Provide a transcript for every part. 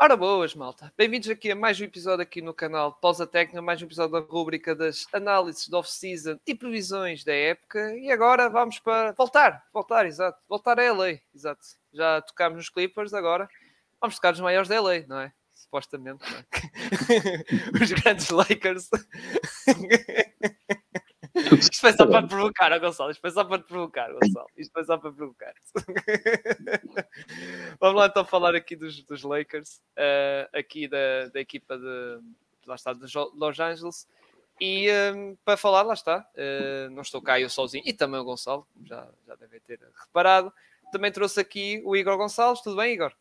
Ora boas, malta. Bem-vindos aqui a mais um episódio aqui no canal Pausa Técnica, mais um episódio da rúbrica das análises do off-season e previsões da época. E agora vamos para voltar, voltar, exato. Voltar a LA, exato. Já tocámos nos Clippers, agora vamos tocar nos maiores da LA, não é? Supostamente, não é? Os grandes Lakers. Isto foi só para te provocar, oh, Gonçalo. Isto foi só para te provocar, Gonçalo. Isto foi só para provocar. Vamos lá então falar aqui dos, dos Lakers, uh, aqui da, da equipa de, lá está, de Los Angeles. E um, ehm, para falar, lá está, uh, não estou cá eu sozinho, e também o Gonçalo, já, já devem ter reparado. Também trouxe aqui o Igor Gonçalves. Tudo bem, Igor?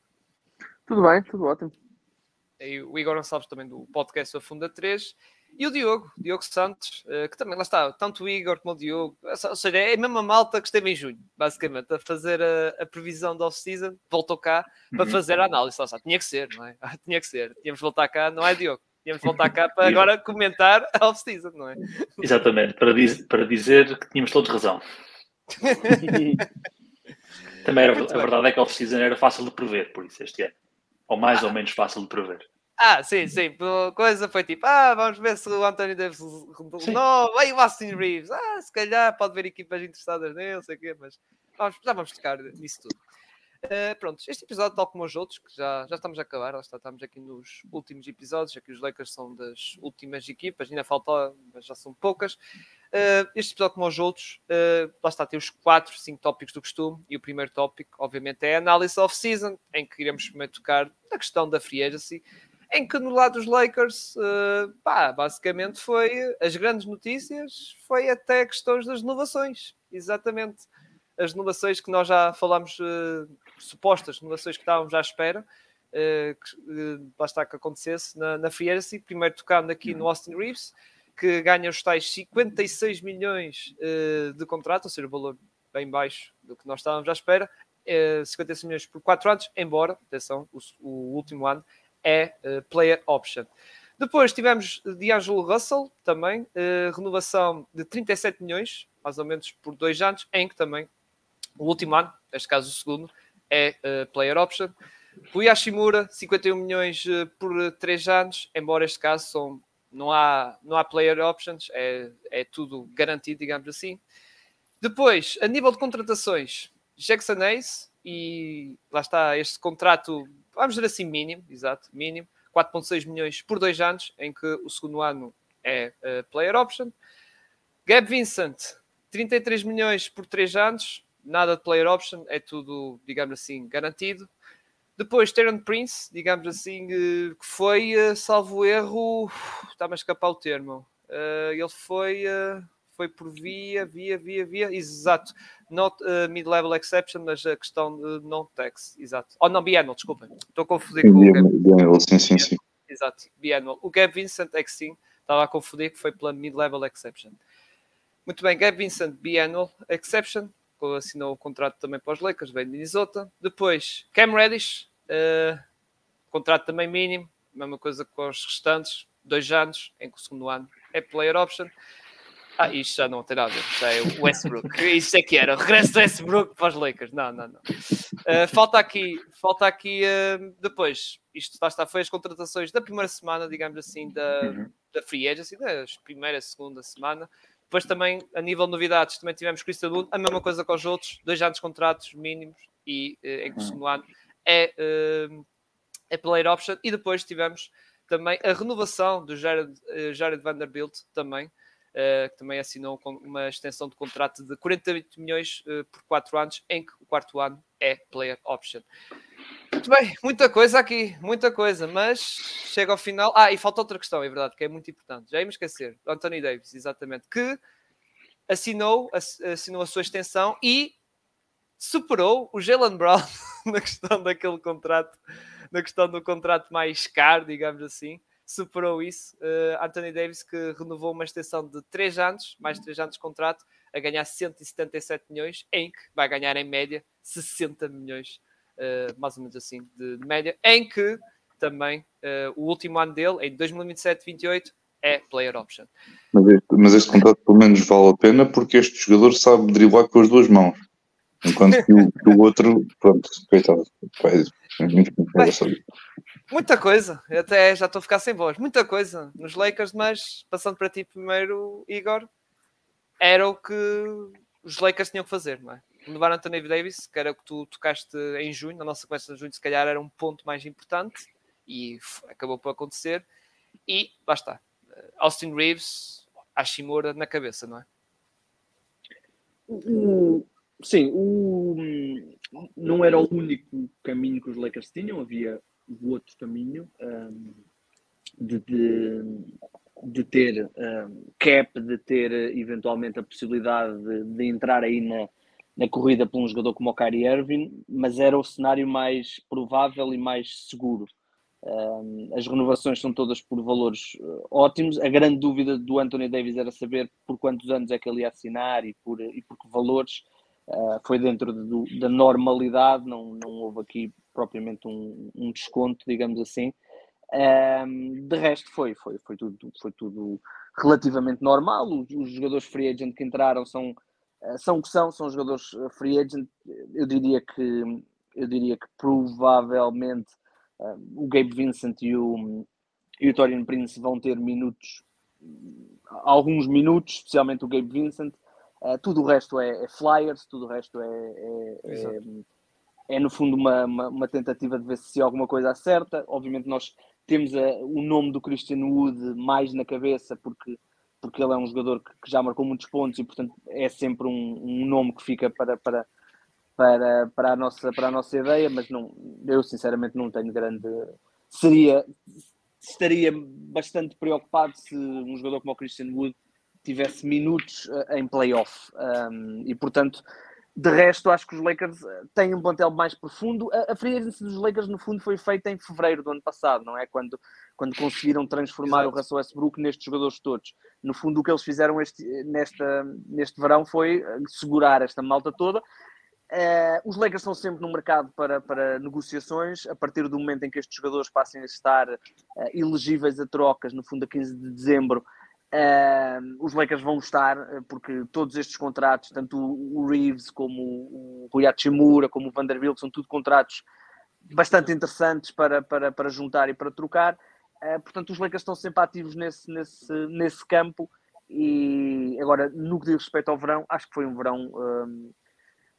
Tudo bem, tudo ótimo. E o Igor Gonçalves também do podcast A Funda 3. E o Diogo, Diogo Santos, eh, que também lá está, tanto o Igor como o Diogo, ou seja, é a mesma malta que esteve em junho, basicamente, a fazer a, a previsão da off-season, voltou cá para uhum. fazer a análise. Lá está, tinha que ser, não é? Tinha que ser, tínhamos de voltar cá, não é, Diogo? Tínhamos de voltar cá para agora comentar a off-season, não é? Exatamente, para, diz, para dizer que tínhamos todos razão. também era, a verdade é que a off-season era fácil de prever, por isso este ano. Ou mais ah. ou menos fácil de prever. Ah, sim, sim. Coisa foi tipo, ah, vamos ver se o Anthony Davis renovou. Aí o Austin Reeves, ah, se calhar pode haver equipas interessadas nele, sei o quê, mas vamos, já vamos tocar nisso tudo. Uh, pronto, este episódio, tal como os outros, que já, já estamos a acabar, está, estamos aqui nos últimos episódios, aqui os Lakers são das últimas equipas, ainda falta, mas já são poucas. Uh, este episódio, como os outros, uh, lá está, tem os 4, 5 tópicos do costume, e o primeiro tópico, obviamente, é a análise off-season, em que iremos primeiro tocar na questão da free agency, em que no lado dos Lakers, uh, pá, basicamente foi as grandes notícias, foi até questões das renovações, exatamente. As renovações que nós já falámos, uh, supostas renovações que estávamos à espera, uh, que basta que acontecesse na, na Free Agency, primeiro tocando aqui no Austin Reeves, que ganha os tais 56 milhões de contrato, ou seja, o valor bem baixo do que nós estávamos à espera, 56 milhões por 4 anos, embora, atenção, o, o último ano é uh, player option. Depois tivemos D'Angelo Russell, também, uh, renovação de 37 milhões, mais ou menos por dois anos, em que também o último ano, neste caso o segundo, é uh, player option. O Yashimura, 51 milhões por três anos, embora este caso são, não, há, não há player options, é, é tudo garantido, digamos assim. Depois, a nível de contratações, Jackson Ace, e lá está este contrato vamos dizer assim, mínimo, exato, mínimo, 4,6 milhões por dois anos, em que o segundo ano é uh, player option. Gab Vincent, 33 milhões por três anos, nada de player option, é tudo, digamos assim, garantido. Depois, Terran Prince, digamos assim, uh, que foi, uh, salvo erro, está-me a escapar o termo. ele foi foi por via, via, via, via, exato, not uh, mid-level exception, mas a questão de non-tax, exato. Oh, não, biannual, desculpa, estou a confundir com o Gab. Biannual, sim, sim, sim. Exato, biannual. O Gab Vincent é que sim, estava a confundir que foi pela mid-level exception. Muito bem, Gab Vincent, biannual exception, assinou o contrato também para os Lakers, vem de Minnesota. Depois, Cam Reddish, uh, contrato também mínimo, mesma coisa com os restantes, dois anos, em que o segundo ano é player option. Ah, isto já não tem nada, já é o Westbrook. Isto é que era, o regresso do Westbrook para os Lakers. Não, não, não. Uh, falta aqui, falta aqui uh, depois, isto está, está, foi as contratações da primeira semana, digamos assim, da, uhum. da Free Agency, da primeira, segunda semana. Depois também, a nível de novidades, também tivemos Christian Wood, a mesma coisa com os outros, dois anos de contratos mínimos e uh, em que o uhum. segundo ano é, é player option. E depois tivemos também a renovação do Jared, Jared Vanderbilt também, uh, que também assinou uma extensão de contrato de 48 milhões uh, por 4 anos, em que o quarto ano é player option. Muito bem, muita coisa aqui, muita coisa, mas chega ao final. Ah, e falta outra questão, é verdade, que é muito importante. Já íamos esquecer, Anthony Davis, exatamente, que assinou, assinou a sua extensão e superou o Jalen Brown na questão daquele contrato, na questão do contrato mais caro, digamos assim superou isso. Uh, Anthony Davis que renovou uma extensão de 3 anos, mais 3 anos de contrato, a ganhar 177 milhões, em que vai ganhar em média 60 milhões, uh, mais ou menos assim, de, de, média, em que também uh, o último ano dele, em 2027-28, é player option. Mas este, mas este contrato pelo menos vale a pena porque este jogador sabe driblar com as duas mãos. Enquanto que o, que o outro, pronto, coitado, faz, muito, muito Muita coisa, eu até já estou a ficar sem voz. Muita coisa nos Lakers, mas passando para ti primeiro, Igor, era o que os Lakers tinham que fazer, não é? Levar Anthony Davis, que era o que tu tocaste em junho, na nossa conversa de junho, se calhar era um ponto mais importante e acabou por acontecer. E está, Austin Reeves, Hashimura na cabeça, não é? sim, o, não era o único caminho que os Lakers tinham, havia o outro caminho um, de, de, de, ter um, cap, de ter eventualmente a possibilidade de, de, entrar aí na, na corrida por um jogador como o Kyrie Irving, mas era o cenário mais provável e mais seguro. Um, as renovações são todas por valores uh, ótimos. A grande dúvida do Anthony Davis era saber por quantos anos é que ele ia assinar e por, e por que valores. Uh, foi dentro de, da normalidade, não, não houve aqui propriamente um, um desconto, digamos assim. Um, de resto, foi, foi, foi, tudo, foi tudo relativamente normal. Os, os jogadores free agent que entraram são, uh, são que são, são jogadores free agent. Eu diria que, eu diria que provavelmente o Gabe Vincent e o, e o Torian Prince vão ter minutos, alguns minutos, especialmente o Gabe Vincent. Uh, tudo o resto é, é, flyers, tudo o resto é, é, é, é no fundo uma, uma, uma, tentativa de ver se alguma coisa acerta. Obviamente nós temos a, o nome do Christian Wood mais na cabeça porque, porque ele é um jogador que, que já marcou muitos pontos e portanto é sempre um, um nome que fica para, para, para, para, a nossa, para a nossa ideia, mas não, eu sinceramente não tenho grande. Seria, estaria bastante preocupado se um jogador como o Christian Wood tivesse minutos eh, em playoff. Um, e portanto, de resto, acho que os Lakers eh, têm um plantel mais profundo. A, a free agency dos Lakers, no fundo, foi feita em fevereiro do ano passado, não é? Quando, quando conseguiram transformar Exato. o Russell Westbrook nestes jogadores todos. No fundo, o que eles fizeram este, nesta, neste verão foi eh, segurar esta malta toda Uh, os Lakers estão sempre no mercado para, para negociações. A partir do momento em que estes jogadores passem a estar uh, elegíveis a trocas, no fundo, a 15 de dezembro, uh, os Lakers vão estar, porque todos estes contratos, tanto o Reeves como o Rui Hachimura, como o Vanderbilt, são tudo contratos bastante interessantes para, para, para juntar e para trocar. portanto, os Lakers estão sempre ativos nesse, nesse, nesse campo. E agora, no que diz respeito ao verão, acho que foi um verão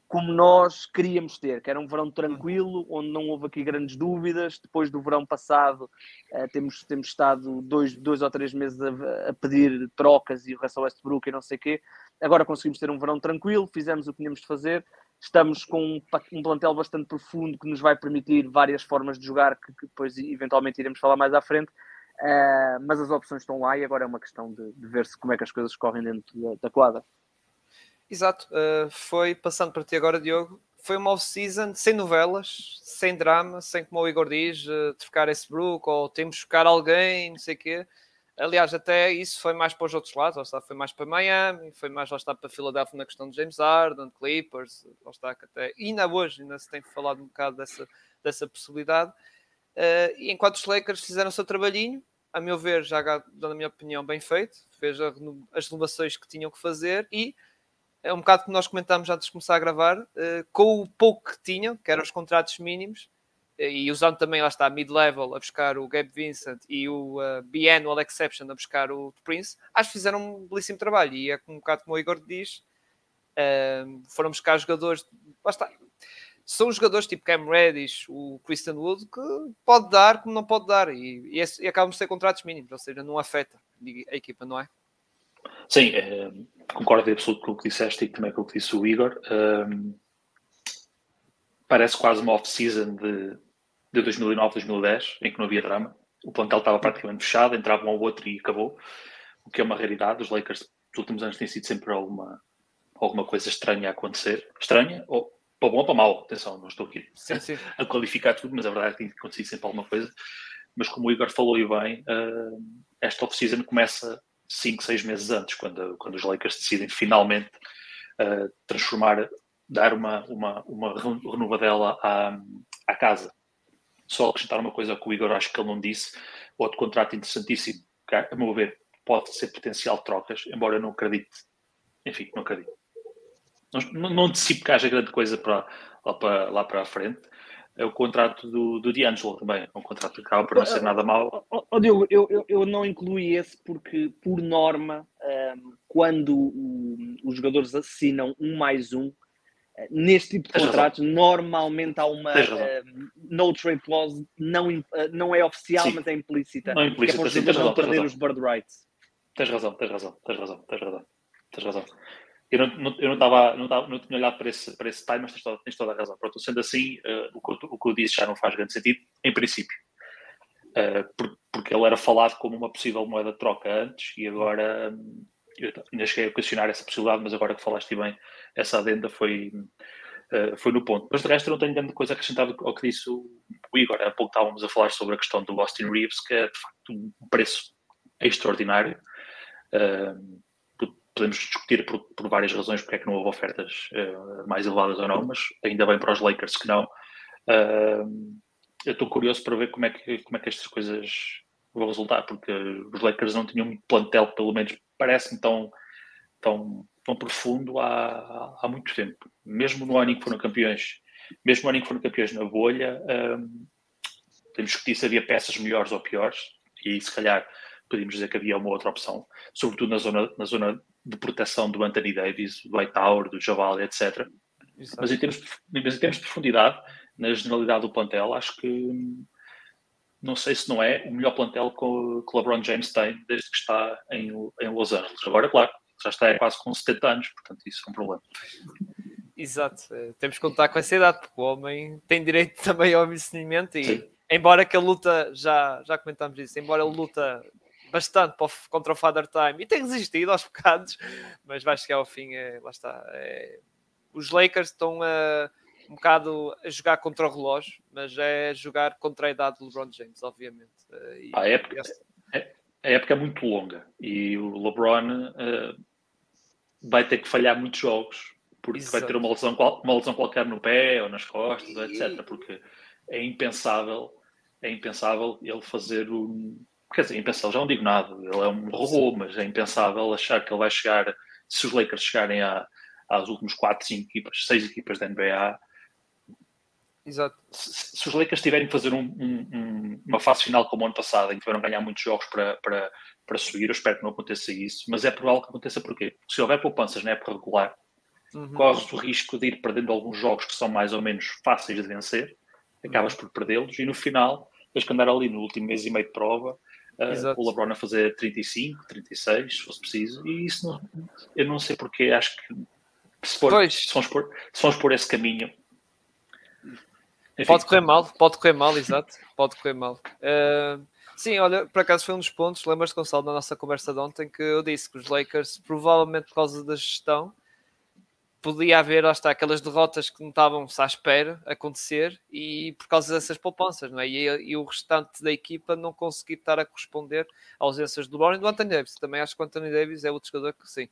como nós queríamos ter, que era um verão tranquilo, onde não houve aqui grandes dúvidas. Depois do verão passado, uh, temos, temos estado dois, dois ou três meses a, a, pedir trocas e o Russell Westbrook e não sei o quê. Agora conseguimos ter um verão tranquilo, fizemos o que tínhamos de fazer. Estamos com um, um plantel bastante profundo que nos vai permitir várias formas de jogar, que, que depois eventualmente iremos falar mais à frente. Uh, mas as opções estão lá e agora é uma questão de, de ver se como é que as coisas correm dentro da, da quadra. Exato, uh, foi passando para ti agora, Diogo. Foi uma off-season sem novelas, sem drama, sem como o Igor diz, uh, trocar esse Brook ou temos que buscar alguém, não sei o quê. Aliás, até isso foi mais para os outros lados, está, foi mais para Miami, foi mais lá está para Filadélfia na questão de James Harden, Clippers, lá está que até ainda hoje ainda se tem falado um bocado dessa, dessa possibilidade. Uh, e enquanto os Lakers fizeram o seu trabalhinho, a meu ver, já dando a minha opinião, bem feito, fez as renovações que tinham que fazer e é um bocado que nós comentámos antes de começar a gravar, uh, com o pouco que tinham, que eram os contratos mínimos, uh, e usando também, lá está, mid-level a buscar o Gabe Vincent e o uh, Biannual Exception a buscar o Prince, acho que fizeram um belíssimo trabalho. E é um bocado como o Igor diz, uh, foram buscar jogadores, lá está, são jogadores tipo Cam Reddish, o Christian Wood, que pode dar como não pode dar, e, e, e acabam de ser contratos mínimos, ou seja, não afeta a equipa, não é? Sim, é, concordo absoluto com o que disseste e também com o que disse o Igor. Um, parece quase uma off-season de, de 2009, 2010, em que não havia drama. O plantel estava praticamente fechado, entrava um ao outro e acabou, o que é uma raridade. Os Lakers, nos últimos anos, têm sido sempre alguma, alguma coisa estranha a acontecer. Estranha, ou para bom ou para mal, atenção, não estou aqui sim, sim. a qualificar tudo, mas a verdade é que tem acontecido sempre alguma coisa. Mas como o Igor falou e bem, uh, esta off-season começa 5, 6 meses antes, quando, quando os Lakers decidem finalmente uh, transformar, dar uma, uma, uma renovadela à, à casa. Só acrescentar uma coisa que o Igor acho que ele não disse, outro contrato interessantíssimo, que a meu ver pode ser potencial trocas, embora eu não acredite, enfim, não acredito. Não, não, não antecipo que haja grande coisa para, lá, para, lá para a frente, é o contrato do, do D'Angelo também. É um contrato que acaba por não ser nada mau. Oh, oh, Diogo, eu, eu, eu não incluí esse porque, por norma, um, quando o, os jogadores assinam um mais um, eh, neste tipo de Tens contratos, razão. normalmente há uma uh, no trade clause, não, uh, não é oficial, sim. mas é implícita. Não é implícita, é os não perder os bird rights. Tens razão, tens razão, tens razão, tens razão. Tens razão. Eu não, eu não, tava, não, tava, não tinha olhado para esse, para esse time, mas tens toda, tens toda a razão. Pronto, sendo assim, uh, o, que, o que eu disse já não faz grande sentido, em princípio. Uh, por, porque ele era falado como uma possível moeda de troca antes e agora um, eu ainda cheguei a questionar essa possibilidade, mas agora que falaste bem, essa adenda foi, uh, foi no ponto. Mas de resto, eu não tenho grande coisa acrescentada ao que disse o, o Igor. Há pouco estávamos a falar sobre a questão do Austin Reeves, que é de facto um preço extraordinário. Uh, podemos discutir por, por, várias razões porque é que não houve ofertas uh, mais elevadas ou não, mas ainda bem para os Lakers que não. Uh, eu estou curioso para ver como é, que, como é que estas coisas vão resultar, porque os Lakers não tinham um plantel, pelo menos parece-me tão, tão, tão profundo há, há muito tempo. Mesmo no ano em que foram campeões, mesmo no ano em que foram campeões na bolha, um, podemos discutir se havia peças melhores ou piores, e se calhar podíamos dizer que havia uma outra opção, sobretudo na zona, na zona de proteção do Anthony Davis, do Hightower, do Javal, etc. Mas em, termos, mas em termos de profundidade, na generalidade do plantel, acho que não sei se não é o melhor plantel que o LeBron James tem desde que está em, em Los Angeles. Agora, claro, já está quase com 70 anos, portanto, isso é um problema. Exato, eh, temos que contar com essa idade, porque o homem tem direito também ao envelhecimento e, Sim. embora que ele luta, já, já comentámos isso, embora ele luta bastante contra o Father Time e tem resistido aos pecados, mas vai chegar ao fim. É, lá está. É, os Lakers estão a, um bocado a jogar contra o relógio, mas é jogar contra a idade do LeBron James, obviamente. Eh, e, a, época, é, a época é muito longa e o LeBron uh, vai ter que falhar muitos jogos porque Exato. vai ter uma lesão, uma lesão qualquer no pé ou nas costas, etc. Porque é impensável, é impensável ele fazer um quer dizer, impensável, já não digo nada, ele é um robô, mas é impensável achar que ele vai chegar, se os Lakers chegarem a, às últimas 4, 5 equipas, 6 equipas da NBA. Exato. Se, se os Lakers tiverem que fazer um, um, uma fase final como o ano passado, em que tiveram ganhar muitos jogos para, para, para subir, eu espero que não aconteça isso, mas é provável que aconteça porquê? Porque se houver poupanças na época regular, uhum. corres o risco de ir perdendo alguns jogos que são mais ou menos fáceis de vencer, acabas por perdê-los e no final tens que andar ali no último mês e meio de prova Uh, o LeBron a fazer 35, 36, se fosse preciso, e isso não, eu não sei porque, acho que se, for, se, vamos por, se vamos por esse caminho. Enfim. Pode correr mal, pode correr mal, exato, pode correr mal. Uh, sim, olha, por acaso foi um dos pontos, lembras-te, Gonçalo, na nossa conversa de ontem, que eu disse que os Lakers, provavelmente por causa da gestão, podia haver, lá está, aquelas derrotas que não estavam-se à espera acontecer e por causa dessas poupanças, não é? E, e, o restante da equipa não conseguir estar a corresponder às ausências do LeBron e do Anthony Davis. Também acho que o Anthony Davis é outro jogador que, sim,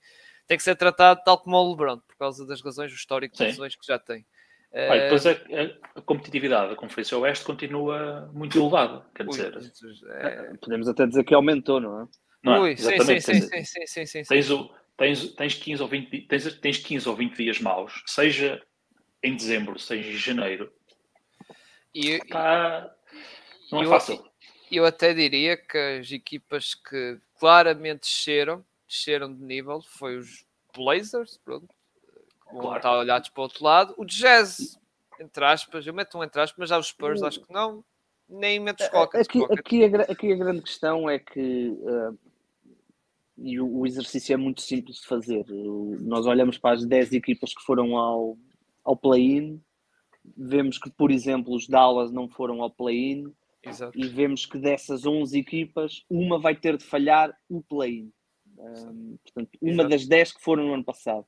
tem que ser tratado tal como o LeBron, por causa das razões, o histórico das razões que já tem. Olha, depois a, a, competitividade da Conferência Oeste continua muito elevada, quer dizer... Ui, é... Podemos até dizer que aumentou, não é? Não é? Ui, sim, sim, sim, sim, sim, sim, sim, Tens o tens, tens, 15 ou 20, tens, tens 15 ou 20 dias maus, seja em dezembro, seja em janeiro. E, Pá, não é eu, fácil. Eu até diria que as equipas que claramente desceram, desceram de nível, foi os Blazers, pronto, claro. estar olhados para o outro lado, o Jazz, entre aspas, eu meto um entre aspas, mas já os Spurs acho que não, nem meto os Rockets. Aqui, aqui, a, aqui a grande questão é que uh, e o, o, exercício é muito simples de fazer. Nós olhamos para as 10 equipas que foram ao, ao play-in, vemos que, por exemplo, os Dallas não foram ao play-in, e vemos que dessas 11 equipas, uma vai ter de falhar o play-in. Um, portanto, uma Exato. das 10 que foram no ano passado.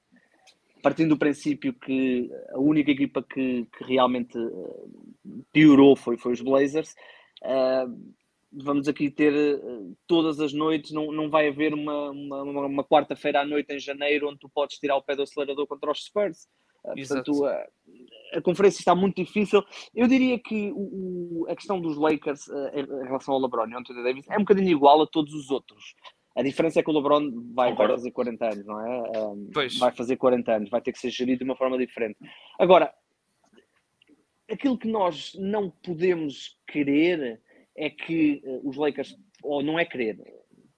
Partindo do princípio que a única equipa que, que realmente eh, piorou foi, foi os Blazers, uh, vamos aqui ter uh, todas as noites, não, não vai haver uma, uma, uma quarta-feira à noite em janeiro onde tu podes tirar o pé do acelerador contra os Spurs. Uh, portanto, uh, a conferência está muito difícil. Eu diria que o, o, a questão dos Lakers em relação ao LeBron e ao Anthony Davis é um bocadinho igual a todos os outros. A diferença é que o LeBron vai, vai fazer 40 anos, não é? Um, vai fazer 40 anos, vai ter que ser gerido de uma forma diferente. Agora, aquilo que nós não podemos querer é que uh, os Lakers, ou não é querer,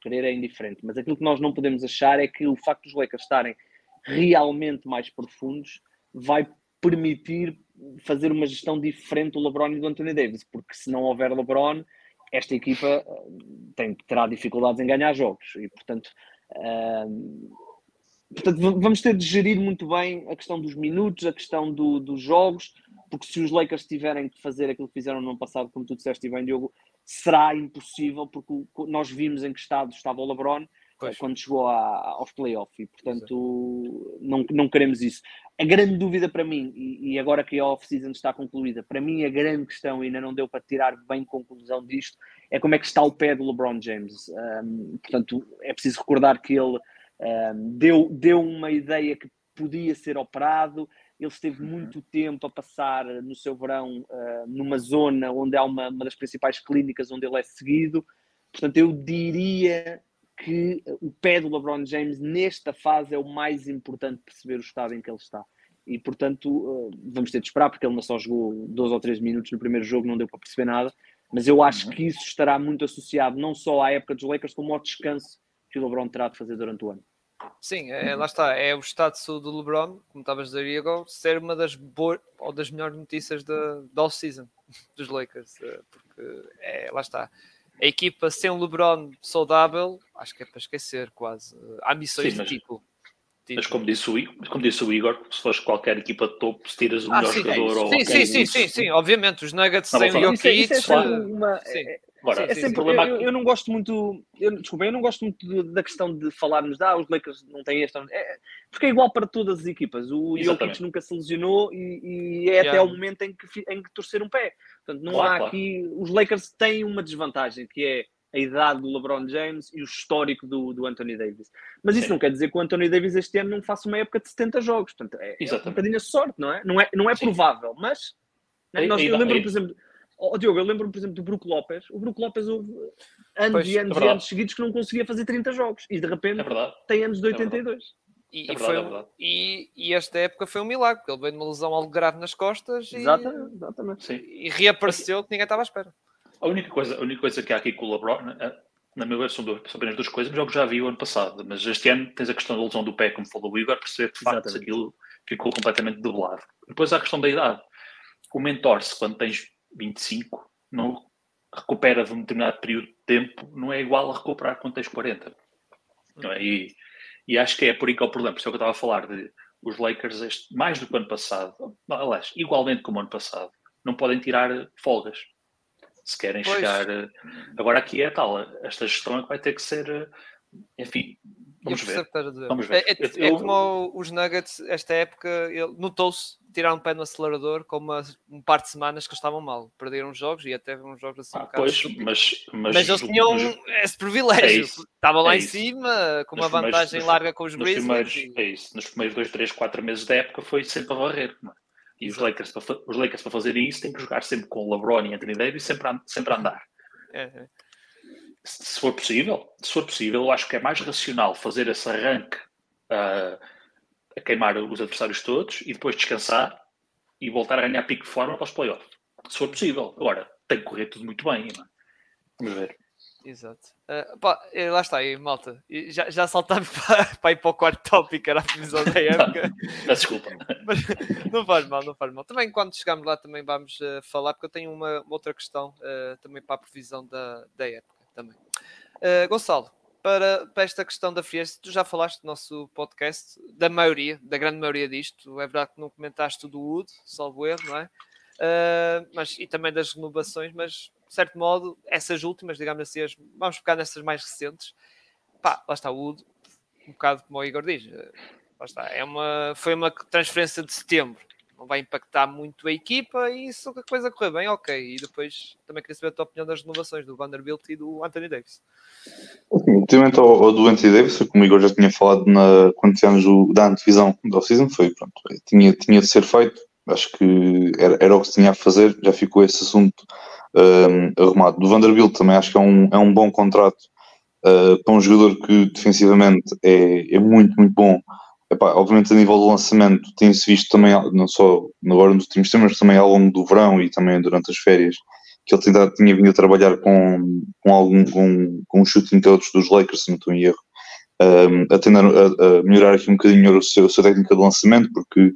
querer é indiferente, mas aquilo que nós não podemos achar é que o facto dos Lakers estarem realmente mais profundos vai permitir fazer uma gestão diferente do LeBron e do Anthony Davis, porque se não houver LeBron, esta equipa eh, tem, terá dificuldades em ganhar jogos. E, portanto, uh, portanto, vamos ter de gerir muito bem a questão dos minutos, a questão do, dos jogos, porque se os Lakers tiverem que fazer aquilo que fizeram no ano passado, como tu disseste bem, Diogo, será impossível, porque nós vimos em que estado estava o LeBron pois. quando chegou a, aos playoffs e, portanto, não, não queremos isso. A grande dúvida para mim, e, e agora que a off-season está concluída, para mim a grande questão, e ainda não deu para tirar bem conclusão disto, é como é que está o pé do LeBron James. Um, portanto, é preciso recordar que ele um, deu, deu uma ideia que podia ser operado, ele esteve uhum. muito tempo a passar no seu verão uh, numa zona onde há uma, uma das principais clínicas onde ele é seguido. Portanto, eu diria que o pé do LeBron James nesta fase é o mais importante perceber o estado em que ele está. E, portanto, vamos ter de esperar, porque ele não só jogou dois ou três minutos no primeiro jogo, não deu para perceber nada. Mas eu acho uhum. que isso estará muito associado não só à época dos Lakers, como ao descanso que o LeBron terá de fazer durante o ano. Sim, é, lá está. É o estado de saúde do LeBron, como estavas a dizer, Igor, ser uma das boas ou das melhores notícias da, da off-season dos Lakers. Eh, porque é, lá está. A equipa sem o LeBron saudável, acho que é para esquecer quase. Há missões Sim, mas... de tipo mas como disse, o Igor, como disse o Igor, se fores qualquer equipa de topo, se tiras o ah, melhor sim, jogador é ou sim, sim, sim, sim, sim, obviamente, os Nuggets sem o Jokic. Isso, isso é, uma, é, Agora, é sempre, problema... eu, eu, não gosto muito, eu, desculpa, eu não gosto muito da questão de falarmos, ah, os Lakers não têm esta, é, porque é igual para todas as equipas. O Jokic nunca se lesionou e, e é yeah. até o momento em que, em que torcer um pé. Portanto, não claro, há claro. aqui, os Lakers têm uma desvantagem que é a idade do LeBron James e o histórico do, do Anthony Davis. Mas isso Sim. não quer dizer que o Anthony Davis este ano não faça uma época de 70 jogos. Portanto, é, é um bocadinho a sorte, não é? Não é, não é provável, mas né, nós, eu lembro, por exemplo, oh, Diogo, eu lembro, por exemplo, do Brook Lopes. O Brook Lopes houve anos pois, e anos é e anos seguidos que não conseguia fazer 30 jogos e de repente é tem anos de 82. É e, é verdade, foi, é e, e, esta época foi um milagre, porque ele veio de uma lesão algo grave nas costas exatamente, exatamente. e reapareceu que ninguém estava à espera. A única coisa, a única coisa que há aqui com o LeBron, eh, na minha ver, são, são apenas duas coisas, mas eu já vi o ano passado. Mas este ano tens a questão da lesão do pé, como falou o Igor, perceber que de facto aquilo ficou completamente debelado. Depois há a questão da idade. O mentor-se, quando tens 25, não recupera de um determinado período de tempo, não é igual a recuperar quando tens 40. Não é? e, e acho que é por aí que é o problema. Por isso é que eu estava a falar de os Lakers, este, mais do que o ano passado, aliás, igualmente como o ano passado, não podem tirar folgas se querem pois. chegar. Eh, agora aqui é tal, esta gestão é que vai ter que ser, eh, enfim, vamos ver. Vamos ver. É, é, é como os Nuggets, esta época, notou-se tirar um pé no acelerador com uma, um par de semanas que estavam mal. Perderam jogos e até uns jogos assim. Ah, um pois, mas, mas, mas, eles tinham mas, esse privilégio. É Estavam lá é em cima, com nos uma vantagem larga com os Grizzlies. E... É isso. Nos primeiros 2, 3, 4 meses da época foi sempre a varrer. É? E os Lakers, para, os Lakers, para fazerem isso, têm que jogar sempre com LeBron e Anthony Davis, sempre a, sempre a andar. É, é. Se for possível, se for possível, eu acho que é mais racional fazer esse arranque uh, a queimar os adversários todos e depois descansar e voltar a ganhar pico de forma para os playoffs. Se for possível. Agora, tem que correr tudo muito bem. Não é? Vamos ver. Exato. Uh, pá, eh, lá está aí, malta. Já, já saltámos para, para ir para o quarto tópico, era a previsão da época. Desculpa. Mas não faz mal, não faz mal. Também quando chegarmos lá também vamos uh, falar, porque eu tenho uma, outra questão uh, também para a previsão da, da época também. Gonçalo, para, para esta questão da frieza, tu já falaste do nosso podcast, da maioria, da grande maioria disto. É verdade que não comentaste do Wood, salvo erro, não é? mas, e também das renovações, mas de certo modo, essas últimas, digamos assim, as, vamos ficar nessas mais recentes. Pá, lá está o Wood, um bocado como o Igor diz, eh, lá está, é uma, foi uma transferência de setembro, não vai impactar muito a equipa e se a coisa correr bem, ok. E depois também queria saber a tua opinião das renovações do Vanderbilt e do Anthony Davis. Relativamente ao, ao, do Anthony Davis, como o Igor já tinha falado na, quando tivemos o, da antevisão da off-season, foi pronto, tinha, tinha de ser feito, acho que era, era o que se tinha a fazer, já ficou esse assunto uh, arrumado. Do Vanderbilt também acho que é um, é um bom contrato uh, para um jogador que defensivamente é, é muito, muito bom epá, obviamente a nível do lançamento tem-se visto também, não só agora nos últimos tempos, mas também ao longo do verão e também durante as férias, que ele tinha, tinha vindo a trabalhar com, com algum com, com os shooting coach dos Lakers, se não estou em erro, um, a, tentar, a, a, melhorar aqui um bocadinho o seu, a sua técnica de lançamento, porque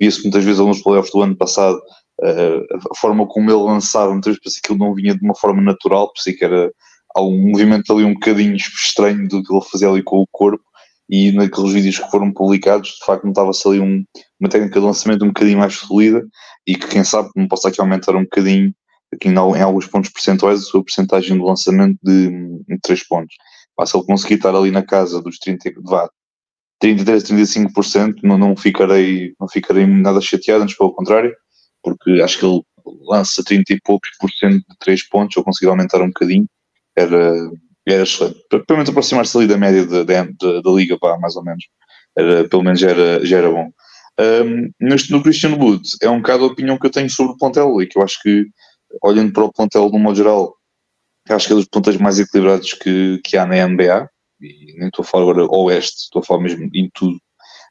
via-se muitas vezes alguns playoffs do ano passado uh, a forma como ele lançava, muitas vezes ele não vinha de uma forma natural, parecia que era algum movimento ali um bocadinho estranho do que ele fazia ali com o corpo, e naqueles vídeos que foram publicados, de facto, notava-se ali um, uma técnica de lançamento um bocadinho mais fluida e que, quem sabe, não possa aqui aumentar um bocadinho, aqui em, alguns pontos percentuais, a sua porcentagem de lançamento de, de 3 pontos. se ele conseguir estar ali na casa dos 30, vá, 33, 35%, não, não, ficarei, não ficarei nada chateado, antes pelo contrário, porque acho que ele lança 30 e poucos por cento de 3 pontos, ou conseguir aumentar um bocadinho, era, era excelente. Pelo menos aproximar-se ali da média da, da, da, liga, pá, mais ou menos. Era, pelo menos já era, já era bom. Um, neste, no Christian Wood, é um bocado a opinião que eu tenho sobre o plantel e que eu acho que, olhando para o plantel de um modo geral, acho que é dos plantéis mais equilibrados que, que há na NBA. E nem estou a falar agora oeste, estou a falar mesmo em tudo.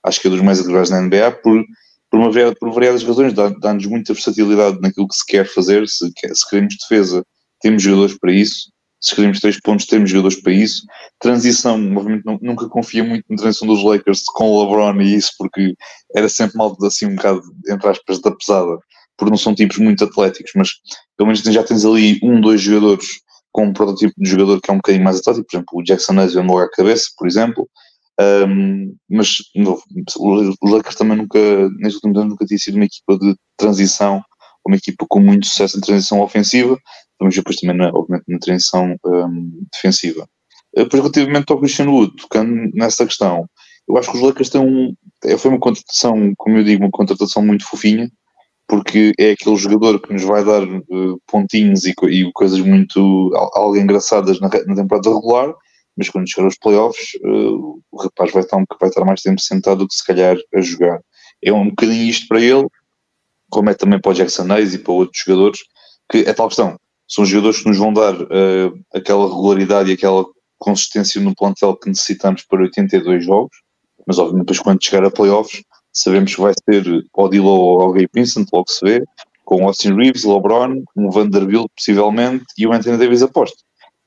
Acho que é dos mais equilibrados na NBA por, por, uma, por variadas razões. Dá-nos muita versatilidade naquilo que se quer fazer. Se, se queremos defesa, temos jogadores para isso se escrevemos três pontos, temos jogadores para isso. Transição, obviamente nunca confia muito na transição dos Lakers com o LeBron e isso, porque era sempre mal assim um bocado, entre aspas, da pesada, porque não são tipos muito atléticos, mas pelo menos já tens ali um, dois jogadores com um protótipo de jogador que é um bocadinho mais atlético, por exemplo, o Jackson Hayes logo à cabeça, por exemplo. Um, mas novo, os Lakers também nunca, nestes últimos anos, nunca tinha sido uma equipa de transição, uma equipa com muito sucesso em transição ofensiva vamos depois também, na, obviamente, na transição um, defensiva. Eh, depois, relativamente ao Christian Wood, tocando nessa questão, eu acho que os Lakers têm um. É, foi uma contratação, como eu digo, uma contratação muito fofinha, porque é aquele jogador que nos vai dar uh, pontinhos e, e, coisas muito. algo engraçadas na, na, temporada regular, mas quando chegar aos playoffs, uh, o rapaz vai estar, vai estar mais tempo sentado do que se calhar a jogar. É um bocadinho isto para ele, como é também para o Jackson Hayes e para outros jogadores, que é tal questão são jogadores que nos vão dar uh, aquela regularidade e aquela consistência no plantel que necessitamos para 82 jogos, mas obviamente depois quando chegar a playoffs sabemos que vai ser Odilo ou alguém Vincent, logo se vê, com Austin Reeves, LeBron, um Vanderbilt possivelmente e o Anthony Davis aposto.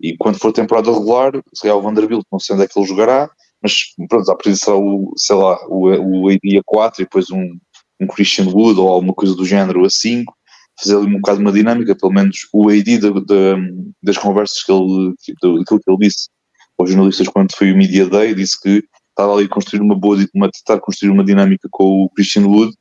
E quando for temporada regular, se calhar o Vanderbilt não sei onde é que ele jogará, mas pronto, a partir será o, sei lá, o, o AD a 4 e depois um, um Christian Wood ou alguma coisa do género a 5 fazer ali um bocado uma dinâmica, pelo menos o AD das conversas que ele, aquilo que ele disse aos jornalistas quando foi o Media Day, disse que estava ali a construir uma boa, uma, tentar construir uma dinâmica com o Christian Wood,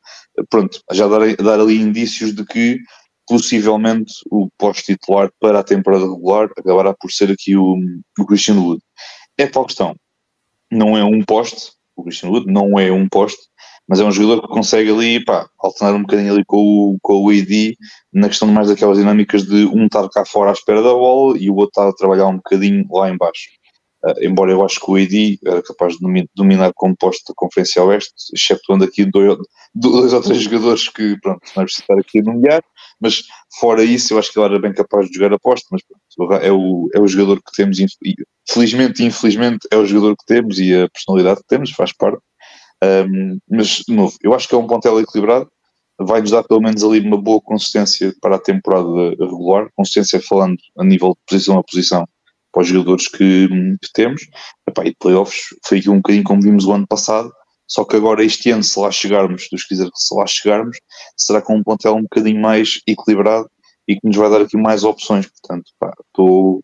pronto, já dar, dar ali indícios de que possivelmente o posto-titular para a temporada regular acabará por ser aqui o, o Christian Wood. É tal questão, não é um poste, o Christian Wood não é um poste, mas é um jogador que consegue ali, pá, alternar um bocadinho ali com o, com o AD na questão de mais daquelas dinâmicas de um estar cá fora à espera da bola e o outro estar a trabalhar um bocadinho lá embaixo. Uh, embora eu acho que o AD era capaz de dominar como posto da Conferência Oeste, exceptuando aqui dois, dois ou três jogadores que, pronto, não é preciso estar aqui a nomear, mas fora isso eu acho que ele era bem capaz de jogar a posto, mas pronto, é o, é o jogador que temos, felizmente e infelizmente é o jogador que temos e a personalidade que temos, faz parte, um, mas, de novo, eu acho que é um pontel equilibrado, vai-nos dar pelo menos ali uma boa consistência para a temporada regular, consistência falando a nível de posição a posição para os jogadores que, que temos. Epá, e playoffs foi aqui um bocadinho como vimos o ano passado, só que agora este ano, se lá chegarmos, Deus quiser se lá chegarmos, será com um pontel um bocadinho mais equilibrado e que nos vai dar aqui mais opções. Portanto, estou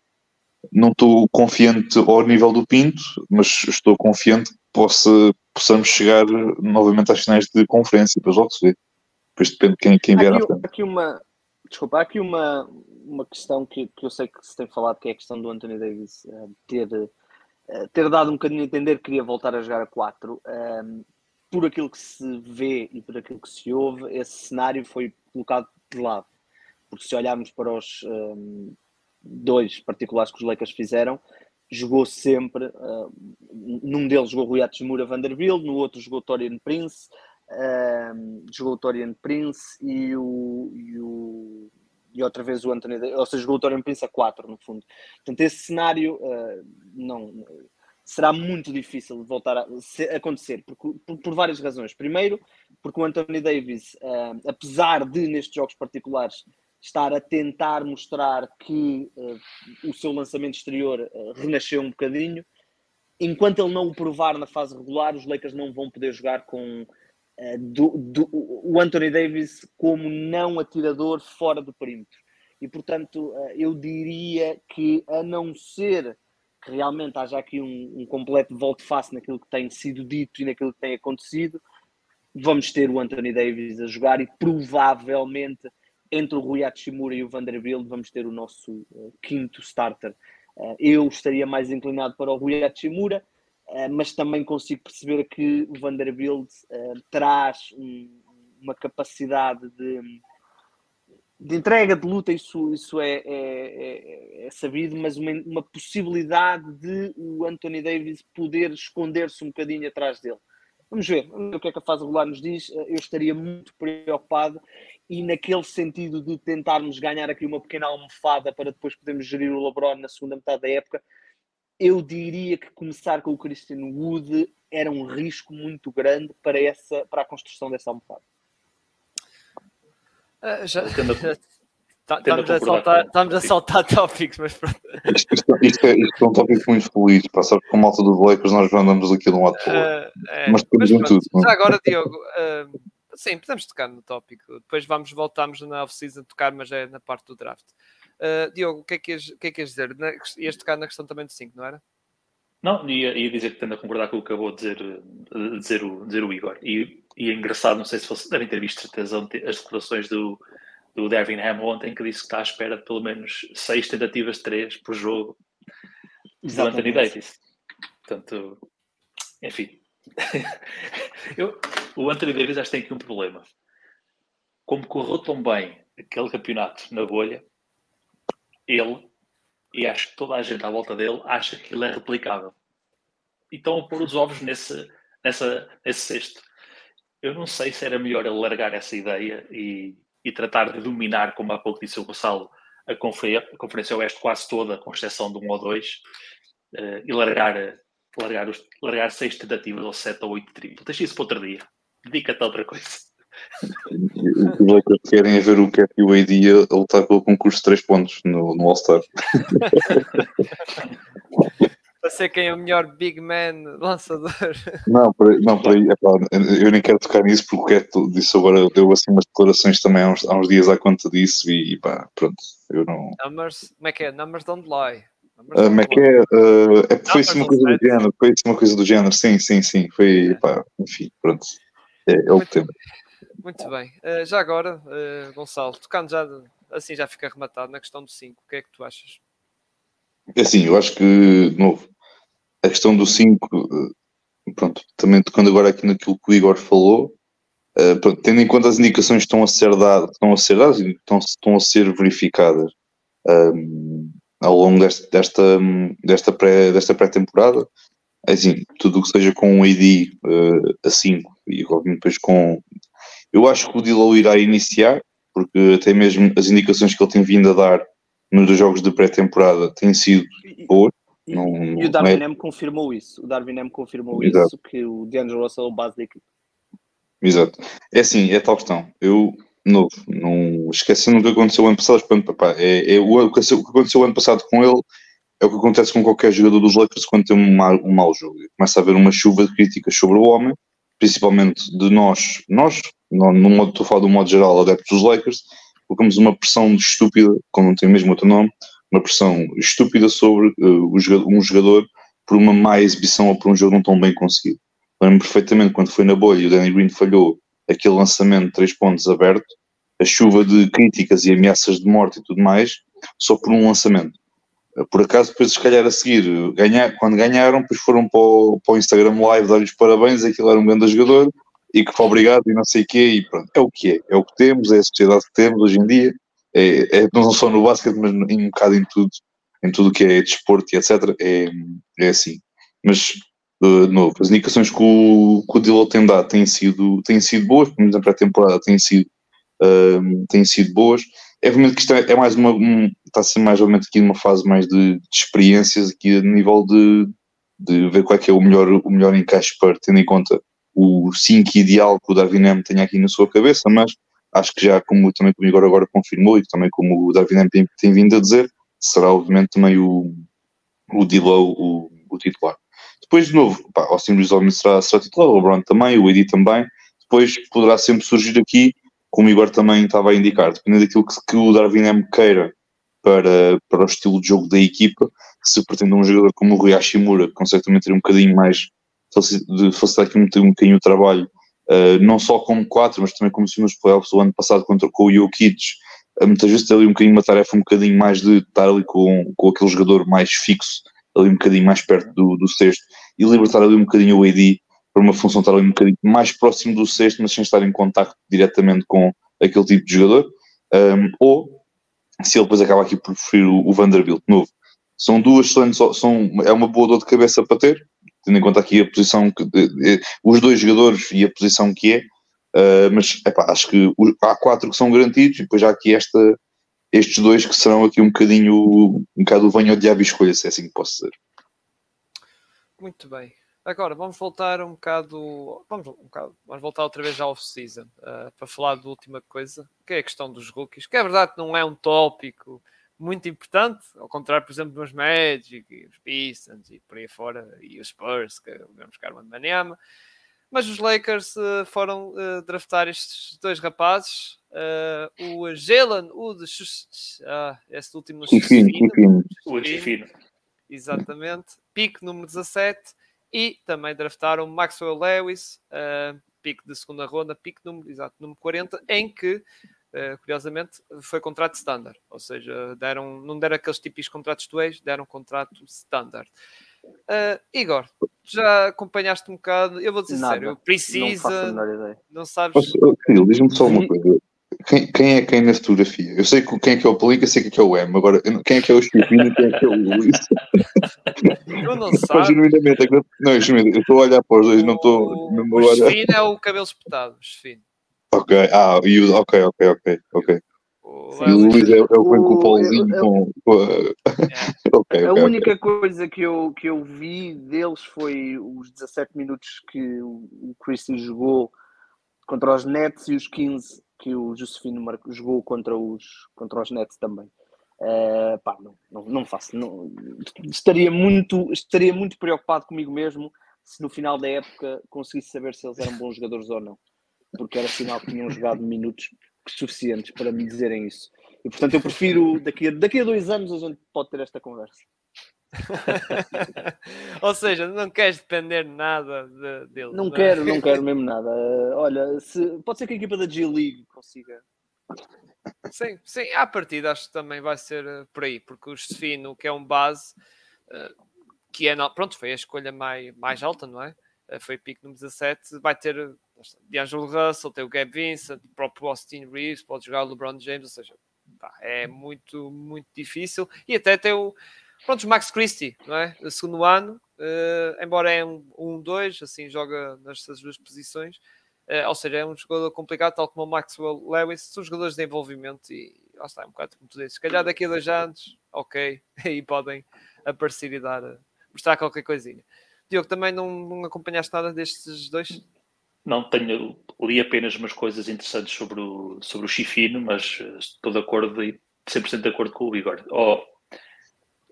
não estou confiante ao nível do Pinto, mas estou confiante que possa, possamos chegar novamente às finais de conferência, depois logo se vê. Depois depende de quem, quem vier aqui, à frente. Aqui uma, desculpa, há aqui uma, uma questão que, que eu sei que se tem falado, que é a questão do Anthony Davis uh, ter, uh, ter dado um bocadinho a entender que queria voltar a jogar a 4. Um, ehm, por aquilo que se vê e por aquilo que se ouve, esse cenário foi colocado de lado. Porque se olharmos para os um, ehm, dois particulares que os Lakers fizeram, jogou sempre, uh, num deles jogou Rui Atsumura Vanderbilt, no outro jogou Torian Prince, uh, jogou Torian Prince e o, e o e outra vez o Anthony, ou seja, jogou o Torian Prince a 4 no fundo. Portanto, esse cenário uh, não será muito difícil de voltar a acontecer, por, por, por, várias razões. Primeiro, porque o Anthony Davis, uh, apesar de nestes jogos particulares estar a tentar mostrar que uh, o seu lançamento exterior uh, renasceu um bocadinho, enquanto ele não o provar na fase regular, os Lakers não vão poder jogar com do, do, o Anthony Davis como não atirador fora do perímetro. E portanto, eu diria que a não ser que realmente haja aqui um, um completo volte-face naquilo que tem sido dito e naquilo que tem acontecido, vamos ter o Anthony Davis a jogar e provavelmente entre o Rui Hachimura e o Vanderbilt vamos ter o nosso uh, quinto starter. Uh, eu estaria mais inclinado para o Rui Hachimura, uh, mas também consigo perceber que o Vanderbilt traz um, uma capacidade de de entrega, de luta, isso, isso é, é, é, é sabido, mas uma, uma, possibilidade de o Anthony Davis poder esconder-se um bocadinho atrás dele. Vamos ver, vamos ver o que é que a fase regular nos diz. Eu estaria muito preocupado e naquele sentido de tentarmos ganhar aqui uma pequena almofada para depois podermos gerir o LeBron na segunda metade da época, eu diria que começar com o Christian Wood era um risco muito grande para, essa, para a construção dessa almofada. Uh, já, tá, estamos, a saltar, estamos a saltar tópicos, mas pronto. Isto, isto, isto, é, isto é um tópico muito feliz. Pá, sabes, com a malta dos Lakers nós andamos aqui de um lado para o outro. Uh, é, mas temos em tudo. Já agora, Diogo, uh, sim, podemos tocar no tópico. Depois vamos, voltamos na off-season a tocar, mas é na parte do draft. Uh, Diogo, o que é que ias, que é que ias dizer? Na, ias tocar na questão também do 5, não era? Não, ia, ia dizer que tendo a concordar com o que acabou de dizer, dizer, o, dizer o Igor. E e é engraçado, não sei se vocês devem ter visto certeza as declarações do, do Devin Ham ontem, que disse que está à espera de pelo menos seis tentativas de três por jogo Exatamente. do Anthony Davis. Portanto, enfim. Eu, o Anthony Davis acho que tem aqui um problema. Como correu tão bem aquele campeonato na bolha, ele e acho que toda a gente à volta dele acha que ele é replicável. E estão a pôr os ovos nesse, nessa, nesse cesto eu não sei se era melhor ele largar essa ideia e, e tratar de dominar, como há pouco disse o Gonçalo, a Conferência, a Conferência Oeste quase toda, com exceção de um ou dois, uh, e largar, largar, os, largar seis tentativas ou sete ou oito triplos. Deixa isso para outro dia. Dedica-te a outra coisa. Os Lakers querem ver o que é que o AD a lutar pelo concurso de três pontos no, no All-Star. para ser quem é o melhor big man lançador. Não, por, não, é, eu nem quero tocar nisso porque o que disse agora deu assim umas declarações também há uns, há uns dias à conta disso e, e pá, pronto, eu não. Numbers, como é que é? Numbers don't lie. Uh, como é que é? Uh, é foi assim uma coisa do género, foi uma coisa do género, sim, sim, sim, foi, é. pá, enfim, pronto, é, é o tema. Muito bem, uh, já agora, Gonçalo, tocando já, assim já fica rematado na questão do 5, o que é que tu achas? É assim, eu acho que, de novo, a questão do 5, eh, pronto, também tocando agora aqui naquilo que o Igor falou, pronto, tendo em conta as indicações que estão a ser dadas, estão a ser dadas e estão, estão a ser verificadas um, ao longo desta, desta, desta, pré, desta pré-temporada, é assim, tudo o que seja com um AD uh, a 5 e depois com. Eu acho que o Dilo irá iniciar, porque até mesmo as indicações que ele tem vindo a dar nos dois jogos de pré-temporada têm sido boas. Não, e o Darwin é... M confirmou isso. O Darwin M confirmou Exato. isso, que o DeAngelo Russell é o base da equipe. Exato. É assim, é tal questão. Eu, novo, não esquecendo o que aconteceu ano passado, papá, é, é o, que aconteceu ano passado com ele é o que acontece com qualquer jogador dos Lakers quando tem um, mal, um mau jogo. Começa a haver uma chuva de críticas sobre o homem, principalmente de nós, nós, no, no modo, estou a falar do modo geral, adeptos dos Lakers, colocamos uma pressão estúpida, como não tem mesmo outro nome, uma pressão estúpida sobre uh, um jogador por uma má exibição ou por um jogo não tão bem conseguido. Lembro perfeitamente quando foi na bolha e o Danny Green falhou aquele lançamento de três pontos aberto, a chuva de críticas e ameaças de morte e tudo mais, só por um lançamento. Por acaso, depois, se calhar a seguir, ganhar, quando ganharam, depois foram para o, para o Instagram Live dar-lhes parabéns, aquilo era um grande jogador e que foi obrigado e não sei o quê, e pronto, é o que é, é o que temos, é a sociedade que temos hoje em dia, é, é, não só no basquete, mas em um bocado em tudo, em tudo que é desporto e etc. É, é assim. Mas, de novo, as indicações que o, que o Dilo tem dado têm sido, têm sido boas, pelo menos na pré-temporada têm sido, um, têm sido boas. É obviamente que isto é, é mais uma, um, está a ser mais obviamente aqui numa fase mais de, de experiências aqui a nível de, de ver qual é que é o melhor, o melhor encaixe para tendo em conta o 5 ideal que o Darwin M tem aqui na sua cabeça, mas acho que já como também como o Igor agora confirmou e também como o Darwin M tem, tem vindo a dizer, será obviamente também o, o Dilow o, o titular. Depois, de novo, pá, Austin Reeves obviamente será, será titular, o LeBron também, o Eddie também. Depois poderá sempre surgir aqui, como o Igor também estava a indicar, dependendo daquilo que, que o Darwin M queira para, para o estilo de jogo da equipa, se pretende um jogador como o Rui Hashimura, que consegue também ter um bocadinho mais de facilitar aqui um, um bocadinho o trabalho, uh, não só como 4, mas também como se nos playoffs o ano passado contra com o Jokic, uh, muitas vezes ter ali um bocadinho uma tarefa um bocadinho mais de estar ali com, com aquele jogador mais fixo, ali um bocadinho mais perto do, do sexto, e libertar ali um bocadinho o AD para uma função estar ali um bocadinho mais próximo do sexto, mas sem estar em contacto diretamente com aquele tipo de jogador, um, ou se ele depois acaba aqui por preferir o, o Vanderbilt novo. São duas excelentes, são, é uma boa dor de cabeça para ter, tendo em conta aqui a posição, que, os dois jogadores e a posição que é, uh, mas epá, acho que há quatro que são garantidos e depois aqui esta, estes dois que serão aqui um bocadinho, um bocado o venho ao diabo e escolha, se é assim que posso dizer. Muito bem. Agora vamos voltar um bocado. Vamos, um bocado, vamos voltar outra vez à off-season uh, para falar da última coisa, que é a questão dos rookies, que é verdade que não é um tópico muito importante, ao contrário, por exemplo, dos Magic e os Pistons e por aí fora, e os Spurs, que vamos buscar uma de Maniama. Mas os Lakers uh, foram uh, draftar estes dois rapazes, uh, o Jalen, o de ah, este último Chifino. O Chifino. Exatamente. Pique número 17 e também draftaram Maxwell Lewis, uh, pique de segunda ronda, pique número, exato, número 40, em que, uh, curiosamente, foi contrato standard, ou seja, deram, não deram aqueles típicos contratos do ex, deram contrato standard. Uh, Igor, já acompanhaste um bocado, eu vou dizer Nada, sério, precisa, não, não sabes... Diz-me só uma coisa, quem, quem, é quem na fotografia? Eu sei quem é que é o Pelinca, sei quem é que é o M. Agora, quem é que é o Chipinho e quem é que é o Luís? Eu não sei. Genuinamente, é não, genuinamente, eu estou a olhar para os dois, não estou. O, o Chefino é o cabelo espetado, Chefino. Ok, ah, e o, ok, ok, ok, ok. O, e o Luís é, é o que vem com o Paulinho com, com a... É. okay, a okay, única okay. coisa que eu, que eu vi deles foi os 17 minutos que o Christie jogou contra os Nets e os 15 que o Josefino jogou contra os, contra os Nets também. Uh, pá, não, não, não faço. Não, estaria, muito, estaria muito preocupado comigo mesmo se no final da época conseguisse saber se eles eram bons jogadores ou não, porque era sinal que tinham jogado minutos suficientes para me dizerem isso. E portanto eu prefiro daqui a, daqui a dois anos a gente pode ter esta conversa. Ou seja, não queres depender nada de, dele. Não, não é? quero, não quero mesmo nada. Olha, se, pode ser que a equipa da G-League consiga. Sim, sim, à partida acho que também vai ser eh, por aí, porque o Stefino, que é um base, eh, que é, pronto, foi a escolha mais, mais alta, não é? Eh, foi pico número 17, vai ter D'Angelo Russell, tem o Gabe Vincent, o próprio Austin Reeves, pode jogar o LeBron James, ou seja, pá, é muito, muito difícil. E até tem o, Pronto, o Max Christie, não é? Segundo ano, uh, embora é um 1-2, um, assim joga nestas duas posições, uh, ou seja, é um jogador complicado, tal como o Maxwell Lewis, são jogadores de envolvimento e lá está, é um bocado como tu dizes. Se calhar daqui a dois anos, ok, aí podem aparecer e dar, mostrar qualquer coisinha. Diogo, também não, não acompanhaste nada destes dois? Não, tenho, li apenas umas coisas interessantes sobre o, sobre o Chifino, mas eh, estou de acordo e 100% de acordo com o Igor. Oh,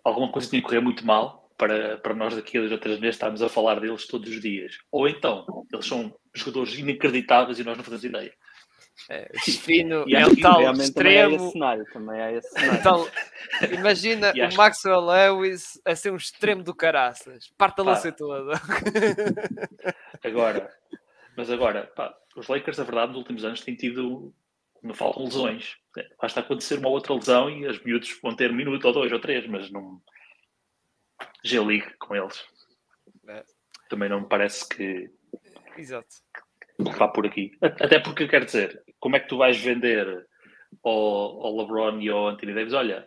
alguma coisa tinha que correr muito mal para, para nós daqui a dois ou três meses estarmos a falar deles todos os dias. Ou então, eles são jogadores inacreditáveis e nós não fazemos ideia. É, Fino é um tal extremo. Cenário, também é esse cenário. Então, imagina o Maxwell Lewis a ser um extremo do caraças. Parte a lança toda. Agora, mas agora, pá, os Lakers, a verdade, nos últimos anos têm tido não faltam lesões. Basta acontecer uma outra lesão e as miúdos vão ter um minuto ou dois ou três, mas não. G-League com eles. É. Também não me parece que. Exato. Que vá por aqui. Até porque, quer dizer, como é que tu vais vender ao, ao LeBron e ao Anthony Davis? Olha,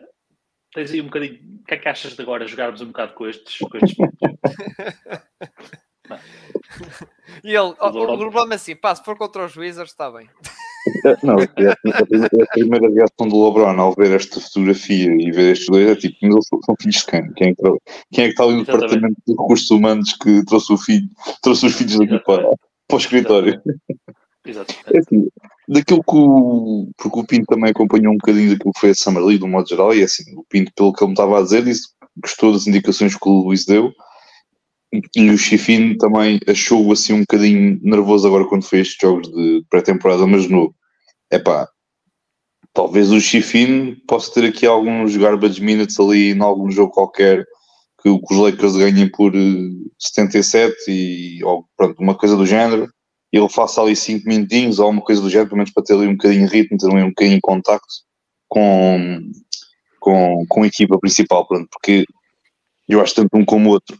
tens aí um bocadinho. O que é que achas de agora jogarmos um bocado com estes, com estes E ele, o, o, o, o assim, pá, se for contra os Wizards, está bem. Não, a primeira reação do LeBron ao ver esta fotografia e ver estes dois é tipo, mas eles são filhos de quem? Quem é que, está, quem é que está ali no Exatamente. departamento de recursos humanos que trouxe o filho, trouxe os filhos daqui para, para o escritório? Exatamente. É assim, daquilo que o. Porque o Pinto também acompanhou um bocadinho daquilo que foi a Summer League, do modo geral, e é assim, o Pinto, pelo que ele me estava a dizer, disse gostou das indicações que o Luís deu e o Chifino também achou assim um bocadinho nervoso agora quando foi estes jogos de pré-temporada, mas no pá, talvez o Chifino possa ter aqui alguns garbage minutes ali em algum jogo qualquer que, os Lakers ganhem por 77 eh, e ou, pronto, uma coisa do género. Ele faça ali 5 minutinhos ou uma coisa do género, pelo menos para ter ali um bocadinho de ritmo, ter ali um bocadinho de contacto com, com, com a equipa principal, pronto, porque eu acho tanto um como o outro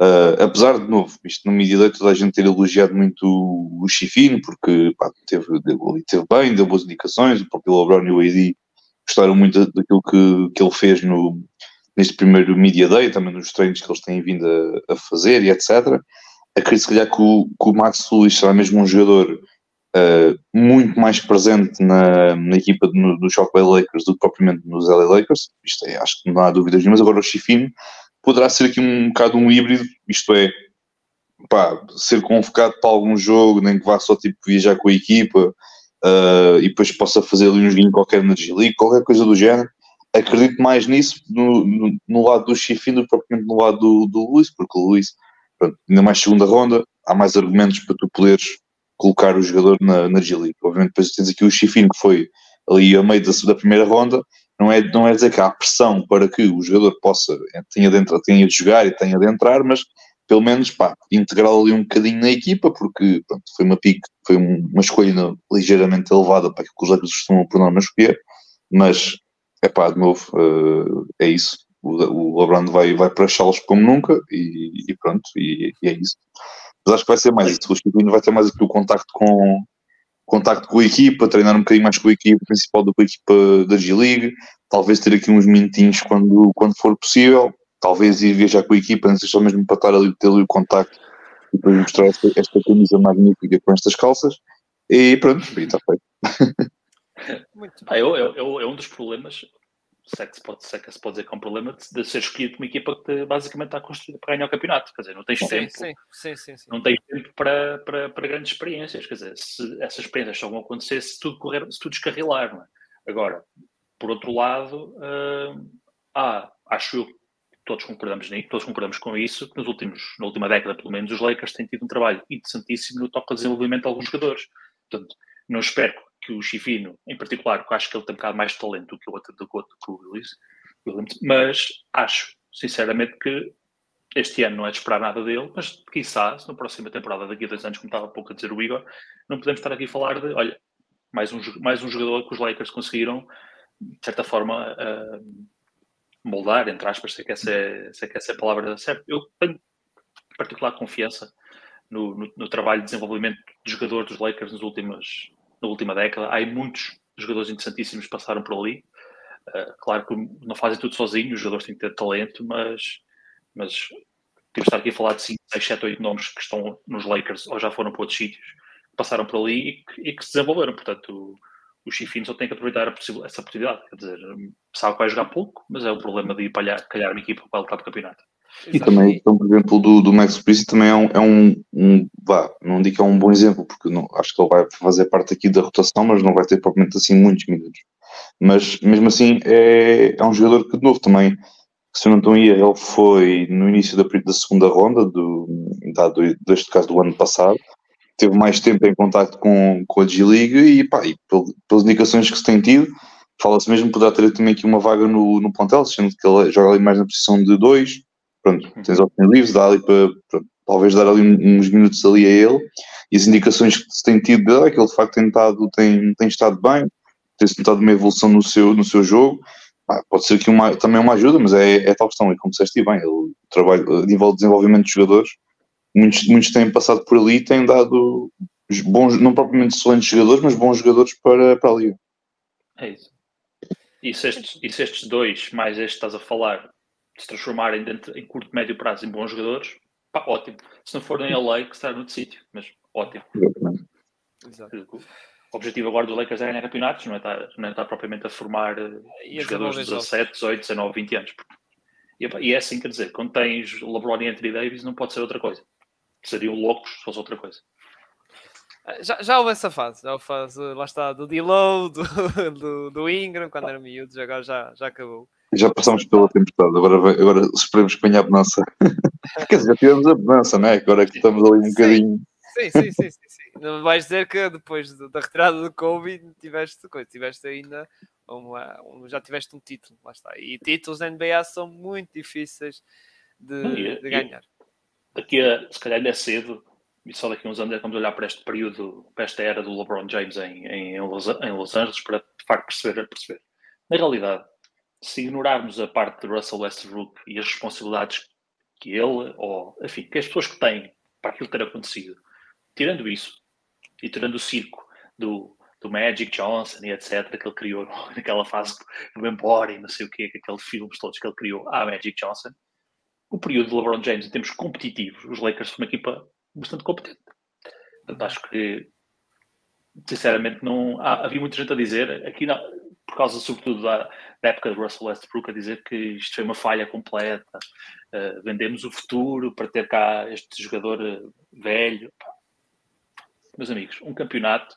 Uh, apesar de novo, isto no Media Day toda a gente ter elogiado muito o, Chifino, porque pá, teve, teve bem, deu boas indicações, o próprio LeBron e o AD gostaram muito daquilo que, que ele fez no, neste primeiro Media Day, também nos treinos que eles têm vindo a, a fazer e etc. Acredito se calhar que o, que o Max Lewis será mesmo um jogador uh, muito mais presente na, na equipa do, Shock Bay Lakers do que propriamente nos LA Lakers, isto é, acho que não há dúvidas nenhuma, agora o Chifino poderá ser aqui um bocado um híbrido, isto é, pá, ser convocado para algum jogo, nem que vá só tipo viajar com a equipa uh, e depois possa fazer ali um joguinho qualquer na G-League, qualquer coisa do género. Acredito mais nisso no, no, no lado do Chifin do que propriamente no lado do, do Luís, porque o Luís, pronto, ainda mais segunda ronda, há mais argumentos para tu poderes colocar o jogador na, na G-League. Obviamente, depois tens aqui o Chifin que foi ali a meio da, da primeira ronda, não é, não é dizer que há pressão para que o jogador possa, tenha de, entrar, tenha de jogar e tenha de entrar, mas pelo menos, pá, integrá-lo ali um bocadinho na equipa, porque pronto, foi uma pique, foi uma escolha ligeiramente elevada para que os Lakers costumam por norma escolher, mas, é pá, de novo, uh, é isso. O, o LeBron vai, vai para Charles como nunca e, e pronto, e, e, é isso. Mas acho que vai ser mais isso. O Chiquinho vai ter mais aqui o contacto com, contacto com a equipa, treinar um bocadinho mais com a equipa principal do que a equipa da G-League, talvez ter aqui uns minutinhos quando, quando for possível, talvez ir viajar com a equipa, não sei só mesmo para estar ali, ter ali o contacto e depois mostrar esta, esta camisa magnífica com estas calças e pronto, está feito. Muito ah, eu, eu, eu, é um dos problemas se é que se pode, se é que se pode dizer que é um problema de, ser escolhido uma equipa que basicamente está construída para ganhar o campeonato. Quer dizer, não tens sim, tempo, sim, sim, não tens tempo para, para, para, grandes experiências. Quer dizer, se essas experiências só vão acontecer se tudo correr, se tudo descarrilar. É? Agora, por outro lado, uh, ah, acho eu que todos concordamos nisso, todos concordamos com isso, que nos últimos, na última década, pelo menos, os Lakers têm tido um trabalho interessantíssimo no toque ao desenvolvimento de alguns jogadores. Portanto, não espero que o Chifino, em particular, que acho que ele tem um bocado mais talento do que o outro, do que o mas acho, sinceramente, que este ano não é de esperar nada dele, mas quiçá, se na próxima temporada, daqui a dois anos, como estava há pouco a dizer o Igor, não podemos estar aqui a falar de, olha, mais um, mais um jogador que os Lakers conseguiram, de certa forma, uh, moldar, entre aspas, sei que essa é, sei que essa é a palavra certa. Eu tenho particular confiança no, no, no, trabalho de desenvolvimento de jogador dos Lakers nas últimas, na última década. Há muitos jogadores interessantíssimos que passaram por ali. Uh, claro que não fazem tudo sozinhos, os jogadores têm que ter talento, mas, mas temos de estar aqui a falar de 5, 6, 7, 8 nomes que estão nos Lakers ou já foram para outros sítios, que passaram por ali e que, e que se desenvolveram. Portanto, o, o Chifino só tem que aproveitar essa oportunidade. Quer dizer, sabe que vai jogar pouco, mas é o problema de ir palhar, calhar uma equipa para lutar para o campeonato. E também, então, por exemplo, do, do Max Priest também é um, é um, um vá, não digo que é um bom exemplo, porque não, acho que ele vai fazer parte aqui da rotação, mas não vai ter propriamente assim muitos minutos. Mas mesmo assim é, é um jogador que de novo também, se eu não estou aí, ele foi no início da, da segunda ronda, do, da, deste caso do ano passado, teve mais tempo em contato com, com a G-League e, pá, e pelas indicações que se tem tido, fala-se mesmo que poderá ter também aqui uma vaga no, no plantel, sendo que ele joga ali mais na posição de dois, pronto, uhum. tens opções livres, dá ali para, para, talvez dar ali uns minutos ali a ele, e as indicações que se tem tido dele é que ele de facto tem, estado, tem, tem estado bem, tem notado uma evolução no seu, no seu jogo, ah, pode ser aqui uma, também uma ajuda, mas é, é tal questão, e como disseste bem, ele trabalha a nível de desenvolvimento de jogadores, muitos, muitos têm passado por ali e têm dado bons, não propriamente excelentes jogadores, mas bons jogadores para, para a liga. É isso. E se, estes, e se estes dois, mais este estás a falar, se transformarem dentro, em curto, médio prazo em bons jogadores, pá, ótimo. Se não forem a lei, que estar noutro sítio, mas ótimo. Exato. o objetivo agora dos Lakers é ganhar campeonatos, não é estar, não é estar propriamente a formar uh, jogadores de 17, 18, 19, 20 anos. E, e, é assim, quer dizer, quando tens LeBron e Anthony Davis, não pode ser outra coisa. Seriam loucos se fosse outra coisa. Já, já houve essa fase, já houve fase, lá está, do D-Low, do, do, do, Ingram, quando era miúdos, agora já, já acabou. Já passamos pela tempestade, agora, agora esperemos que venha a bonança. Quer dizer, já tivemos a bonança, não é? Agora que estamos ali um sim. bocadinho. Sim, sim, sim, sim, sim. Não vais dizer que depois da retirada do Covid tiveste coisa, tiveste ainda uma, um, já tiveste um título, lá está. E títulos na NBA são muito difíceis de, de ganhar. Daqui a, se calhar ainda é cedo, e só daqui a uns anos é vamos olhar para este período, para esta era do LeBron James em, em, em, Los, em Los Angeles para de facto perceber, perceber. Na realidade, se ignorarmos a parte de Russell Westbrook e as responsabilidades que ele, ou enfim, que as pessoas que têm para aquilo ter acontecido, tirando isso e tirando o circo do, do Magic Johnson e etc., que ele criou naquela fase do Embora e não sei o quê, aqueles filmes todos que ele criou à Magic Johnson, o período de LeBron James em termos competitivos, os Lakers são uma equipa bastante competente. Portanto, acho que, sinceramente, não há, havia muita gente a dizer, aqui não, por causa, sobretudo, da, da, época de Russell Westbrook, a dizer que isto foi uma falha completa, uh, vendemos o futuro para ter cá este jogador uh, velho. Meus amigos, um campeonato,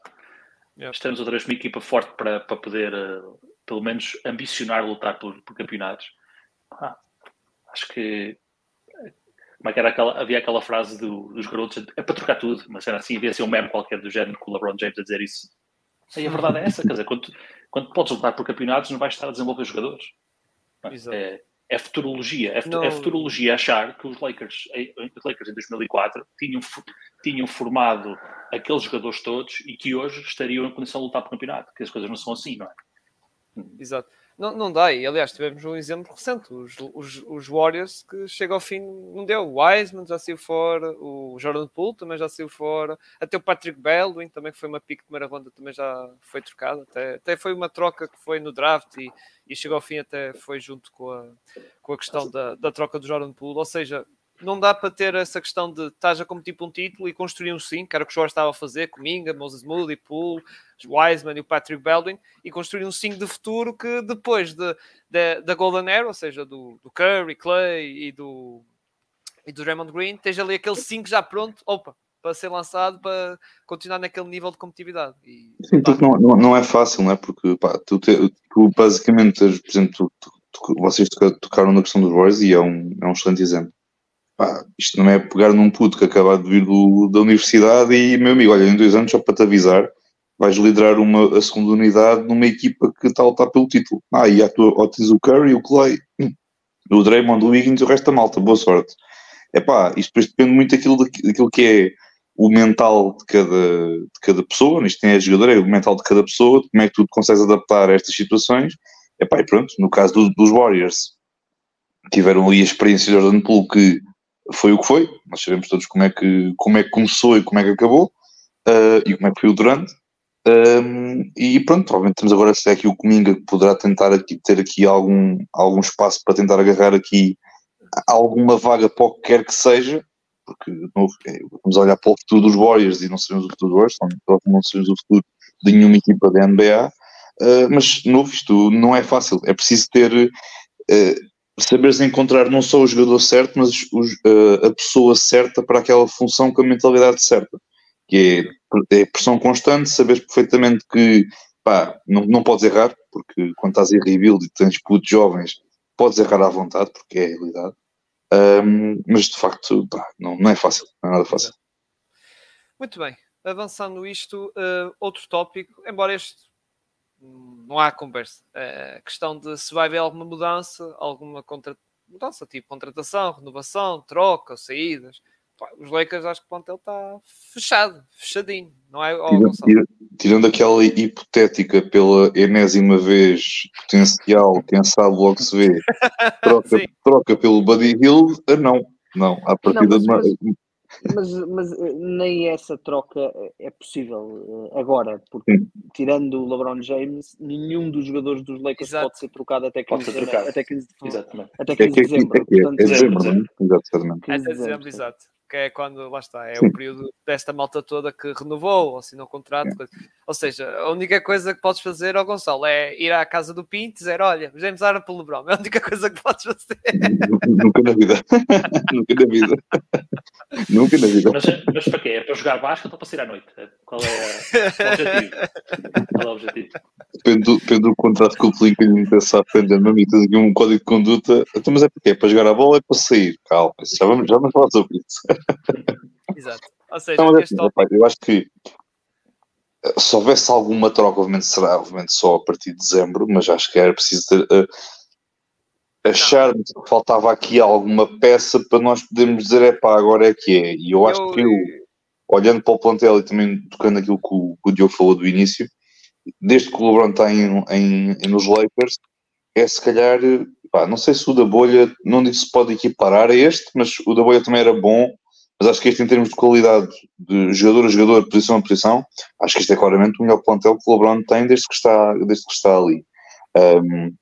yeah. estamos outra vez uma equipa forte para, para poder, uh, pelo menos, ambicionar lutar por, por campeonatos. Ah, acho que como é que era aquela, havia aquela frase do, dos garotos, é para trocar tudo, mas era assim, havia assim um meme qualquer do género com o LeBron James a dizer isso. E a verdade é essa, quer dizer, quando, quando podes lutar por campeonatos, não vais estar a desenvolver jogadores. É, é futurologia, é, é, futurologia achar que os Lakers, os Lakers em 2004 tinham, tinham formado aqueles jogadores todos e que hoje estariam em condição de lutar por campeonato, que as coisas não são assim, não é? Exato não, não dá. E aliás, tivemos um exemplo recente: os, os, os Warriors que chega ao fim, não deu. O Wiseman já saiu fora, o Jordan Poole também já saiu fora, até o Patrick Baldwin também foi uma pique de primeira ronda, também já foi trocado. Até, até foi uma troca que foi no draft e, e chegou ao fim, até foi junto com a, com a questão da, da troca do Jordan Poole. Ou seja, não dá para ter essa questão de estás a competir por um título e construir um 5, que era o que o Jorge estava a fazer com Minga, Moses Moody, Poole, Wiseman e o Patrick Baldwin, e construir um 5 de futuro que depois de, de, da Golden Era, ou seja, do, do Curry, Clay e do, e do Raymond Green, esteja ali aquele 5 já pronto, opa, para ser lançado para continuar naquele nível de competitividade. E, Sim, porque não, não, não, é fácil, não é? Porque pá, tu, te, tu basicamente, por exemplo, tu, tu, vocês tocaram na questão dos Warriors e é um, é um excelente exemplo pá, isto não é pegar num puto que acaba de vir do, da universidade e, meu amigo, olha, em dois anos, só para te avisar, vais liderar uma, a segunda unidade numa equipa que está a lutar pelo título. Ah, e há tu, ó, tens o Curry, o Clay, o Draymond, o Wiggins e o resto da malta, boa sorte. É pá, isto depois depende muito daquilo, daquilo que é o mental de cada, de cada pessoa, isto tem a jogador, é o mental de cada pessoa, como é que tu te consegues adaptar a estas situações. É pá, e pronto, no caso do, dos Warriors, tiveram ali a experiência de Jordan Poole que foi o que foi, nós sabemos todos como é que, como é que começou e como é que acabou, uh, e como é que foi o durante. Um, e pronto, provavelmente temos agora se é aqui o Cominga que poderá tentar aqui, ter aqui algum, algum espaço para tentar agarrar aqui alguma vaga para o que quer que seja, porque de novo, é, vamos olhar para o futuro dos Warriors e não sabemos o futuro dos Warriors, não sabemos o futuro de nenhuma equipa da NBA, uh, mas de novo, isto não é fácil, é preciso ter uh, saberes encontrar não só o jogador certo, mas uh, a pessoa certa para aquela função com a mentalidade certa. Que é, é pressão constante, saberes perfeitamente que pá, não, não podes errar, porque quando estás em rebuild e tens putos jovens, podes errar à vontade, porque é a realidade. Um, mas de facto, pá, não, não é fácil, não é nada fácil. Muito bem, avançando isto, uh, outro tópico, embora este não há conversa. É questão de se vai haver alguma mudança, alguma contra... mudança, tipo contratação, renovação, troca, saídas. os Lakers acho que o plantel está fechado, fechadinho, não é? Tirando, tirando aquela hipotética pela enésima vez potencial, quem sabe logo se vê, troca, troca pelo Buddy Hill, não, não, a partida não, mas, mas, mas, mas eh, nem essa troca é possível eh, agora, porque tirando o LeBron James, nenhum dos jogadores dos Lakers Exato. pode ser trocado até 15, de, até 15 de, Exatamente. Até 15 de dezembro. É, é, é, portanto, é dezembro, dezembro, exatamente. Até dezembro, exato. Que é quando, lá está, é Sim. o período desta malta toda que renovou, ou assinou contrato. É. Ou seja, a única coisa que podes fazer, ao Gonçalo, é ir à casa do Pinto e dizer: Olha, James Harden pelo LeBron. É a única coisa que podes fazer. Nunca na vida. Nunca na vida. Nunca na vida. Mas, mas para quê? É para jogar basquete ou para sair à noite? Qual é o objetivo? Qual é o objetivo? Depende do, depende do contrato que o Felipe lhe interessa aprender. Mami, tens aqui um código de conduta. Então, mas é para quê? É para jogar a bola ou é para sair? Calma, já vamos, já vamos falar sobre isso. Exato. Ou seja, este tópico... eu acho que eh, se houvesse alguma troca, obviamente será obviamente só a partir de dezembro, mas acho que era preciso ter, uh, achar que faltava aqui alguma peça para nós podermos dizer, é pá, agora é que é. E eu acho eu... que eu, olhando para o plantel e também tocando aquilo que o, que o Diogo falou do início, desde que o LeBron está em, em, nos Lakers, é se calhar, pá, não sei se o da bolha, não digo se pode equiparar a este, mas o da bolha também era bom, mas acho que este em termos de qualidade de jogador a jogador, posição a posição, acho que este é claramente o melhor plantel que o LeBron tem desde que está, desde que está ali. Um,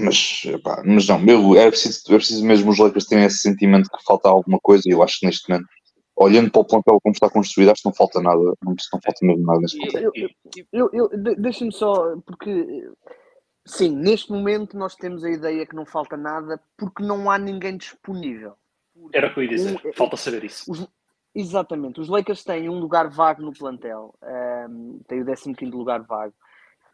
mas, pá, mas não, meu, é preciso, é preciso mesmo os Lakers terem esse sentimento que falta alguma coisa e eu acho que neste momento, olhando para o plantel como está construído, acho que não falta nada, não, não falta mesmo nada neste plantel. Eu, eu, eu, Deixa-me só, porque sim, neste momento nós temos a ideia que não falta nada porque não há ninguém disponível. Era o que eu ia dizer, um, falta saber isso. Os, exatamente, os Lakers têm um lugar vago no plantel, um, tem o 15 lugar vago.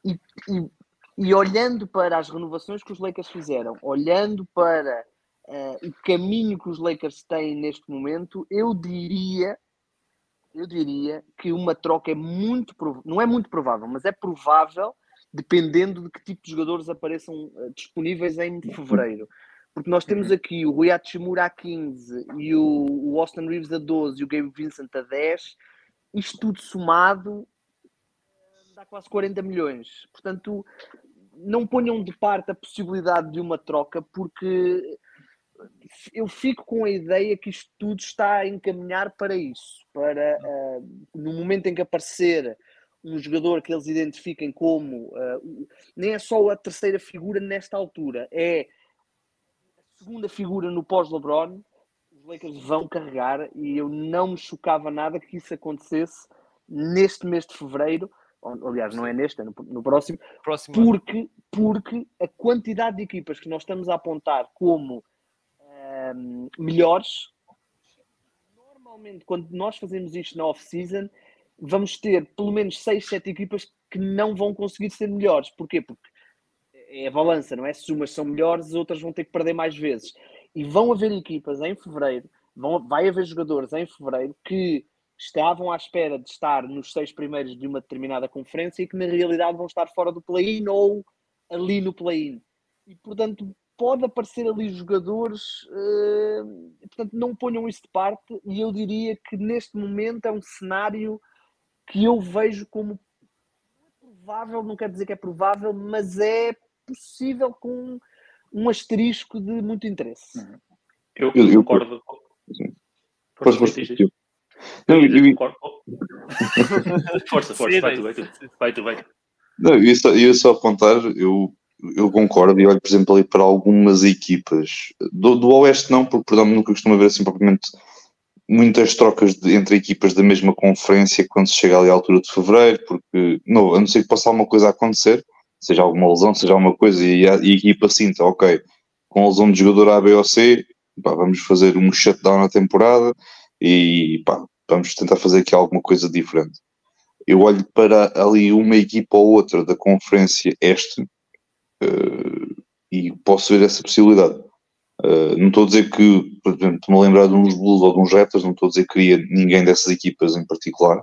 E, e e olhando para as renovações que os Lakers fizeram, olhando para uh, o caminho que os Lakers têm neste momento, eu diria, eu diria que uma troca é muito não é muito provável, mas é provável, dependendo de que tipo de jogadores apareçam uh, disponíveis em fevereiro. Porque nós temos uhum. aqui o Rui Hachimura a 15 e o, Austin Reeves a 12 e o Gabe Vincent a 10. Isto tudo somado dá quase 40 milhões. Portanto, não ponham de parte a possibilidade de uma troca, porque eu fico com a ideia que isto tudo está a encaminhar para isso, para uh, no momento em que aparecer um jogador que eles identifiquem como uh, nem é só a terceira figura nesta altura, é segunda figura no pós-LeBron, os Lakers vão carregar e eu não me chocava nada que isso acontecesse neste mês de fevereiro aliás, não é neste, é no, no próximo, próximo porque, porque a quantidade de equipas que nós estamos a apontar como um, melhores, normalmente quando nós fazemos isto na off-season, vamos ter pelo menos 6, 7 equipas que não vão conseguir ser melhores. Porquê? Porque é a balança, não é? Se umas são melhores, outras vão ter que perder mais vezes. E vão haver equipas em fevereiro, vão, vai haver jogadores em fevereiro que estavam à espera de estar nos seis primeiros de uma determinada conferência e que na realidade vão estar fora do play-in ou ali no play-in. E portanto pode aparecer ali jogadores, uh, portanto não ponham isso de parte e eu diria que neste momento é um cenário que eu vejo como provável, não quero dizer que é provável, mas é possível com um asterisco de muito interesse. Eu, eu concordo. Pois, pois, não, eu, eu... força, força, vai tu, vai tu, vai tu, vai tu. Não, eu só, eu só apontar, eu, eu concordo e olho, por exemplo, ali para algumas equipas do, do Oeste não, porque por exemplo, nunca costumo ver assim propriamente muitas trocas de, entre equipas da mesma conferência quando se chega ali à altura de fevereiro, porque não, a não ser que possa alguma coisa a acontecer, seja alguma lesão, seja alguma coisa, e a, e a equipa sinta, ok, com a lesão de jogador A, B ou C, pá, vamos fazer um shutdown na temporada e pá, vamos tentar fazer aqui alguma coisa diferente. Eu olho para ali uma equipa ou outra da conferência este uh, e posso ver essa possibilidade. Uh, não estou a dizer que, por exemplo, estou-me a lembrar de uns Blues ou de uns Raptors, não estou a dizer que queria ninguém dessas equipas em particular,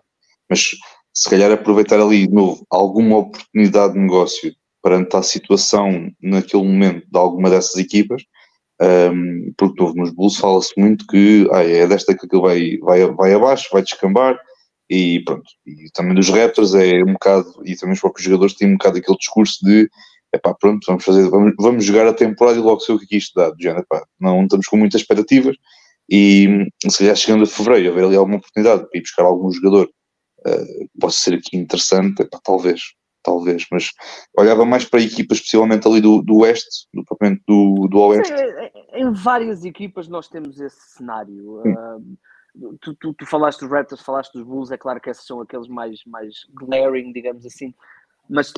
mas se calhar aproveitar ali de novo alguma oportunidade de negócio perante a situação naquele momento de alguma dessas equipas um, porque novo nos Bulls fala-se muito que ah, é desta que vai, vai, vai abaixo, vai descambar e pronto. E também dos Raptors é um bocado, e também os próprios jogadores têm um bocado aquele discurso de epá, pronto, vamos fazer, vamos, vamos jogar a temporada e logo sei o que é isto dá, epá, não estamos com muitas expectativas e se calhar chegando a fevereiro haver ali alguma oportunidade para ir buscar algum jogador uh, possa ser aqui interessante, epá, talvez, talvez, mas olhava mais para equipas, especialmente ali do, do Oeste, do propriamente do, do Oeste. em várias equipas nós temos esse cenário. Uh, tu, tu, tu, falaste dos Raptors, falaste dos Bulls, é claro que esses são aqueles mais, mais glaring, digamos assim, mas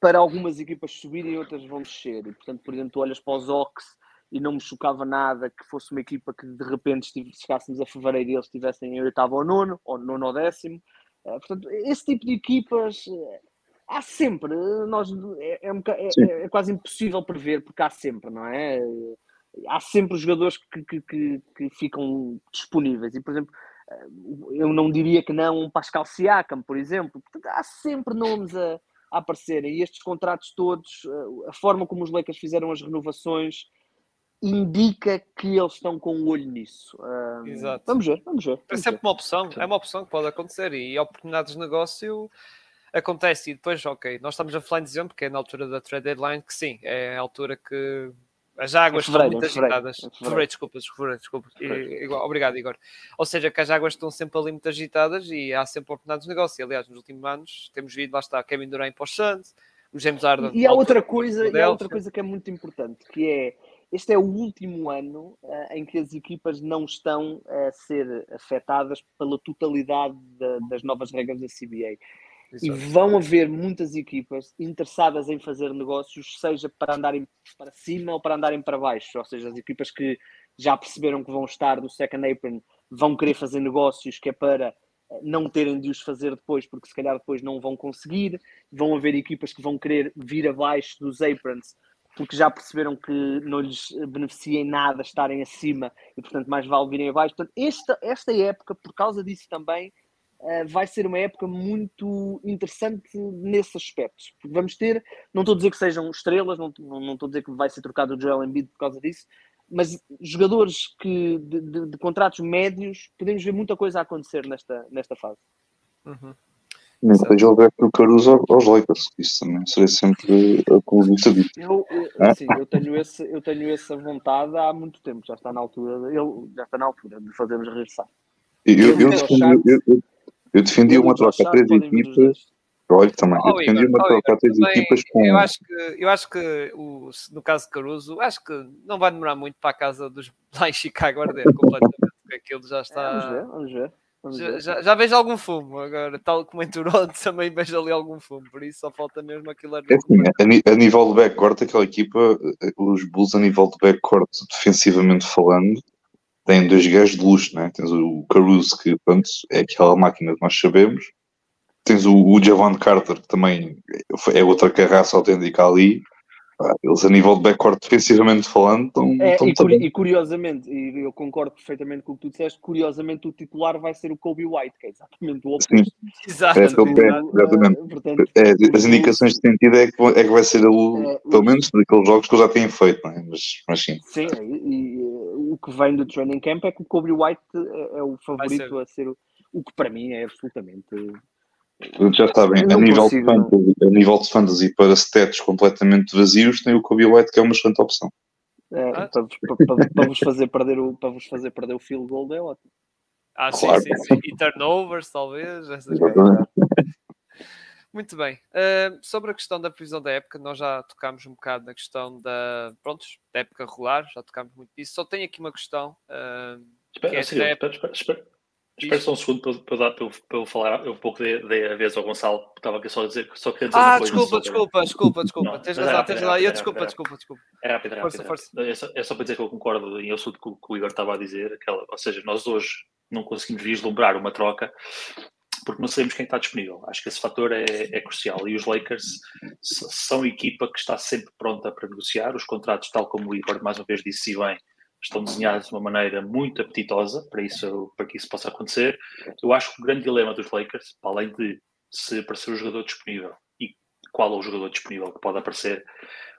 para algumas equipas subirem, outras vão descer. E, portanto, por exemplo, tu olhas para os Ox e não me chocava nada que fosse uma equipa que de repente chegássemos a fevereiro e eles estivessem em oitavo ou nono, ou nono ou décimo. Uh, portanto, esse tipo de equipas uh, há sempre. Nós, é, é, é, é, quase impossível prever, porque há sempre, não é? Há sempre jogadores que, que, que, que ficam disponíveis. E, por exemplo, eu não diria que não um Pascal Siakam, por exemplo. Portanto, há sempre nomes a, a aparecerem. E estes contratos todos, a forma como os Lakers fizeram as renovações, indica que eles estão com o um olho nisso. Um, Exato. Vamos ver, vamos ver. é sempre ver. uma opção, é uma opção que pode acontecer e oportunidades de negócio acontece e depois, ok, nós estamos a falar em dezembro, que é na altura da trade deadline, que sim, é a altura que as águas estão muito agitadas. Fevereiro, fevereiro, desculpa, desculpa, desculpa. Igual, obrigado, Igor. Ou seja, que as águas estão sempre ali muito agitadas e há sempre oportunidades de negócio. E, aliás, nos últimos anos temos visto, lá está, Kevin Durant para o Suns, o James Harden. E há outra coisa, e há outra coisa que é muito importante, que é este é o último ano uh, em que as equipas não estão a ser afetadas pela totalidade de, das novas regras da CBA. Exato. E vão haver muitas equipas interessadas em fazer negócios, seja para andarem para cima ou para andarem para baixo. Ou seja, as equipas que já perceberam que vão estar no second apron vão querer fazer negócios que é para eh, não terem de os fazer depois, porque se calhar depois não vão conseguir. Vão haver equipas que vão querer vir abaixo dos aprons porque já perceberam que não lhes beneficia em nada estarem acima e, portanto, mais vale virem abaixo. Portanto, esta, esta época, por causa disso também, uh, vai ser uma época muito interessante nesse aspecto. Porque vamos ter, não estou a dizer que sejam estrelas, não, não, não estou a dizer que vai ser trocado o Joel Embiid por causa disso, mas jogadores que, de, de, de contratos médios, podemos ver muita coisa a acontecer nesta, nesta fase. Uhum. Nem que seja o Alberto Caruso aos Lakers, isso também seria sempre a clubista disso. Eu, assim, eu, tenho esse, eu tenho essa vontade há muito tempo, já está na altura, ele já está na altura de fazermos regressar. Eu, eu, eu, defendi, eu, eu defendi uma troca a três equipas. Olha, também, eu defendi uma troca a três equipas com. Eu acho que, eu acho que o, no caso de Caruso, acho que não vai demorar muito para a casa dos lá em Chicago arder completamente, porque aquilo já está. É, vamos ver, vamos ver. Já, já, já, vejo algum fumo agora, tal como em Toronto também vejo ali algum fumo, por isso só falta mesmo aquilo é assim, a, a, nível de backcourt, aquela equipa, eh, os Bulls a nível de backcourt, defensivamente falando, têm dois gajos de luxo, né? Tens o Caruso, que pronto, é aquela máquina que nós sabemos, tens o, o Javon Carter, que também é outra carraça autêntica ali, eles a nível de backcourt defensivamente falando estão, é, estão e, e, curiosamente, e eu concordo perfeitamente com o que tu disseste, curiosamente o titular vai ser o Kobe White, que é exatamente o oposto. Sim. Exato. É, é, exatamente. Portanto, é, as indicações de sentido é que, é que vai ser o, é, pelo menos daqueles jogos que eu já tenho feito, não é? mas, mas sim. Sim, e, e, o que vem do training camp é que o Kobe White é, é o favorito ser. a ser o, o que para mim é absolutamente já sabem, a nível, consigo, de fantasy, a nível de fantasy para stats completamente vazios, tem o Kobe White que é uma excelente opção. É, ah. para, para, para, vos fazer perder o, para vos fazer perder o field goal é ótimo. Ah, claro. sim, sim, sim. E turnovers, talvez. Muito bem. Uh, sobre a questão da previsão da época, nós já tocámos um bocado na questão da, prontos, da época rolar, já tocámos muito disso. Só tenho aqui uma questão. Uh, espera, é espera, espera, espera, Espera só um segundo para, para, para, eu, para eu falar um pouco de, de a vez ao Gonçalo, estava aqui só a dizer, só queria dizer Ah, desculpa, desculpa, desculpa, desculpa, tens razão, tens razão, eu desculpa, desculpa, desculpa. É rápido, é rápido. Força, força. É, só, é só para dizer que eu concordo em assunto que, que o Igor estava a dizer, aquela, ou seja, nós hoje não conseguimos vislumbrar uma troca porque não sabemos quem está disponível. Acho que esse fator é, é crucial. E os Lakers são equipa que está sempre pronta para negociar. Os contratos, tal como o Igor mais uma vez disse bem, estão desenhados de uma maneira muito apetitosa para, isso, para que isso possa acontecer. Eu acho que o grande dilema dos Lakers, para além de se aparecer o jogador disponível e qual é o jogador disponível que pode aparecer,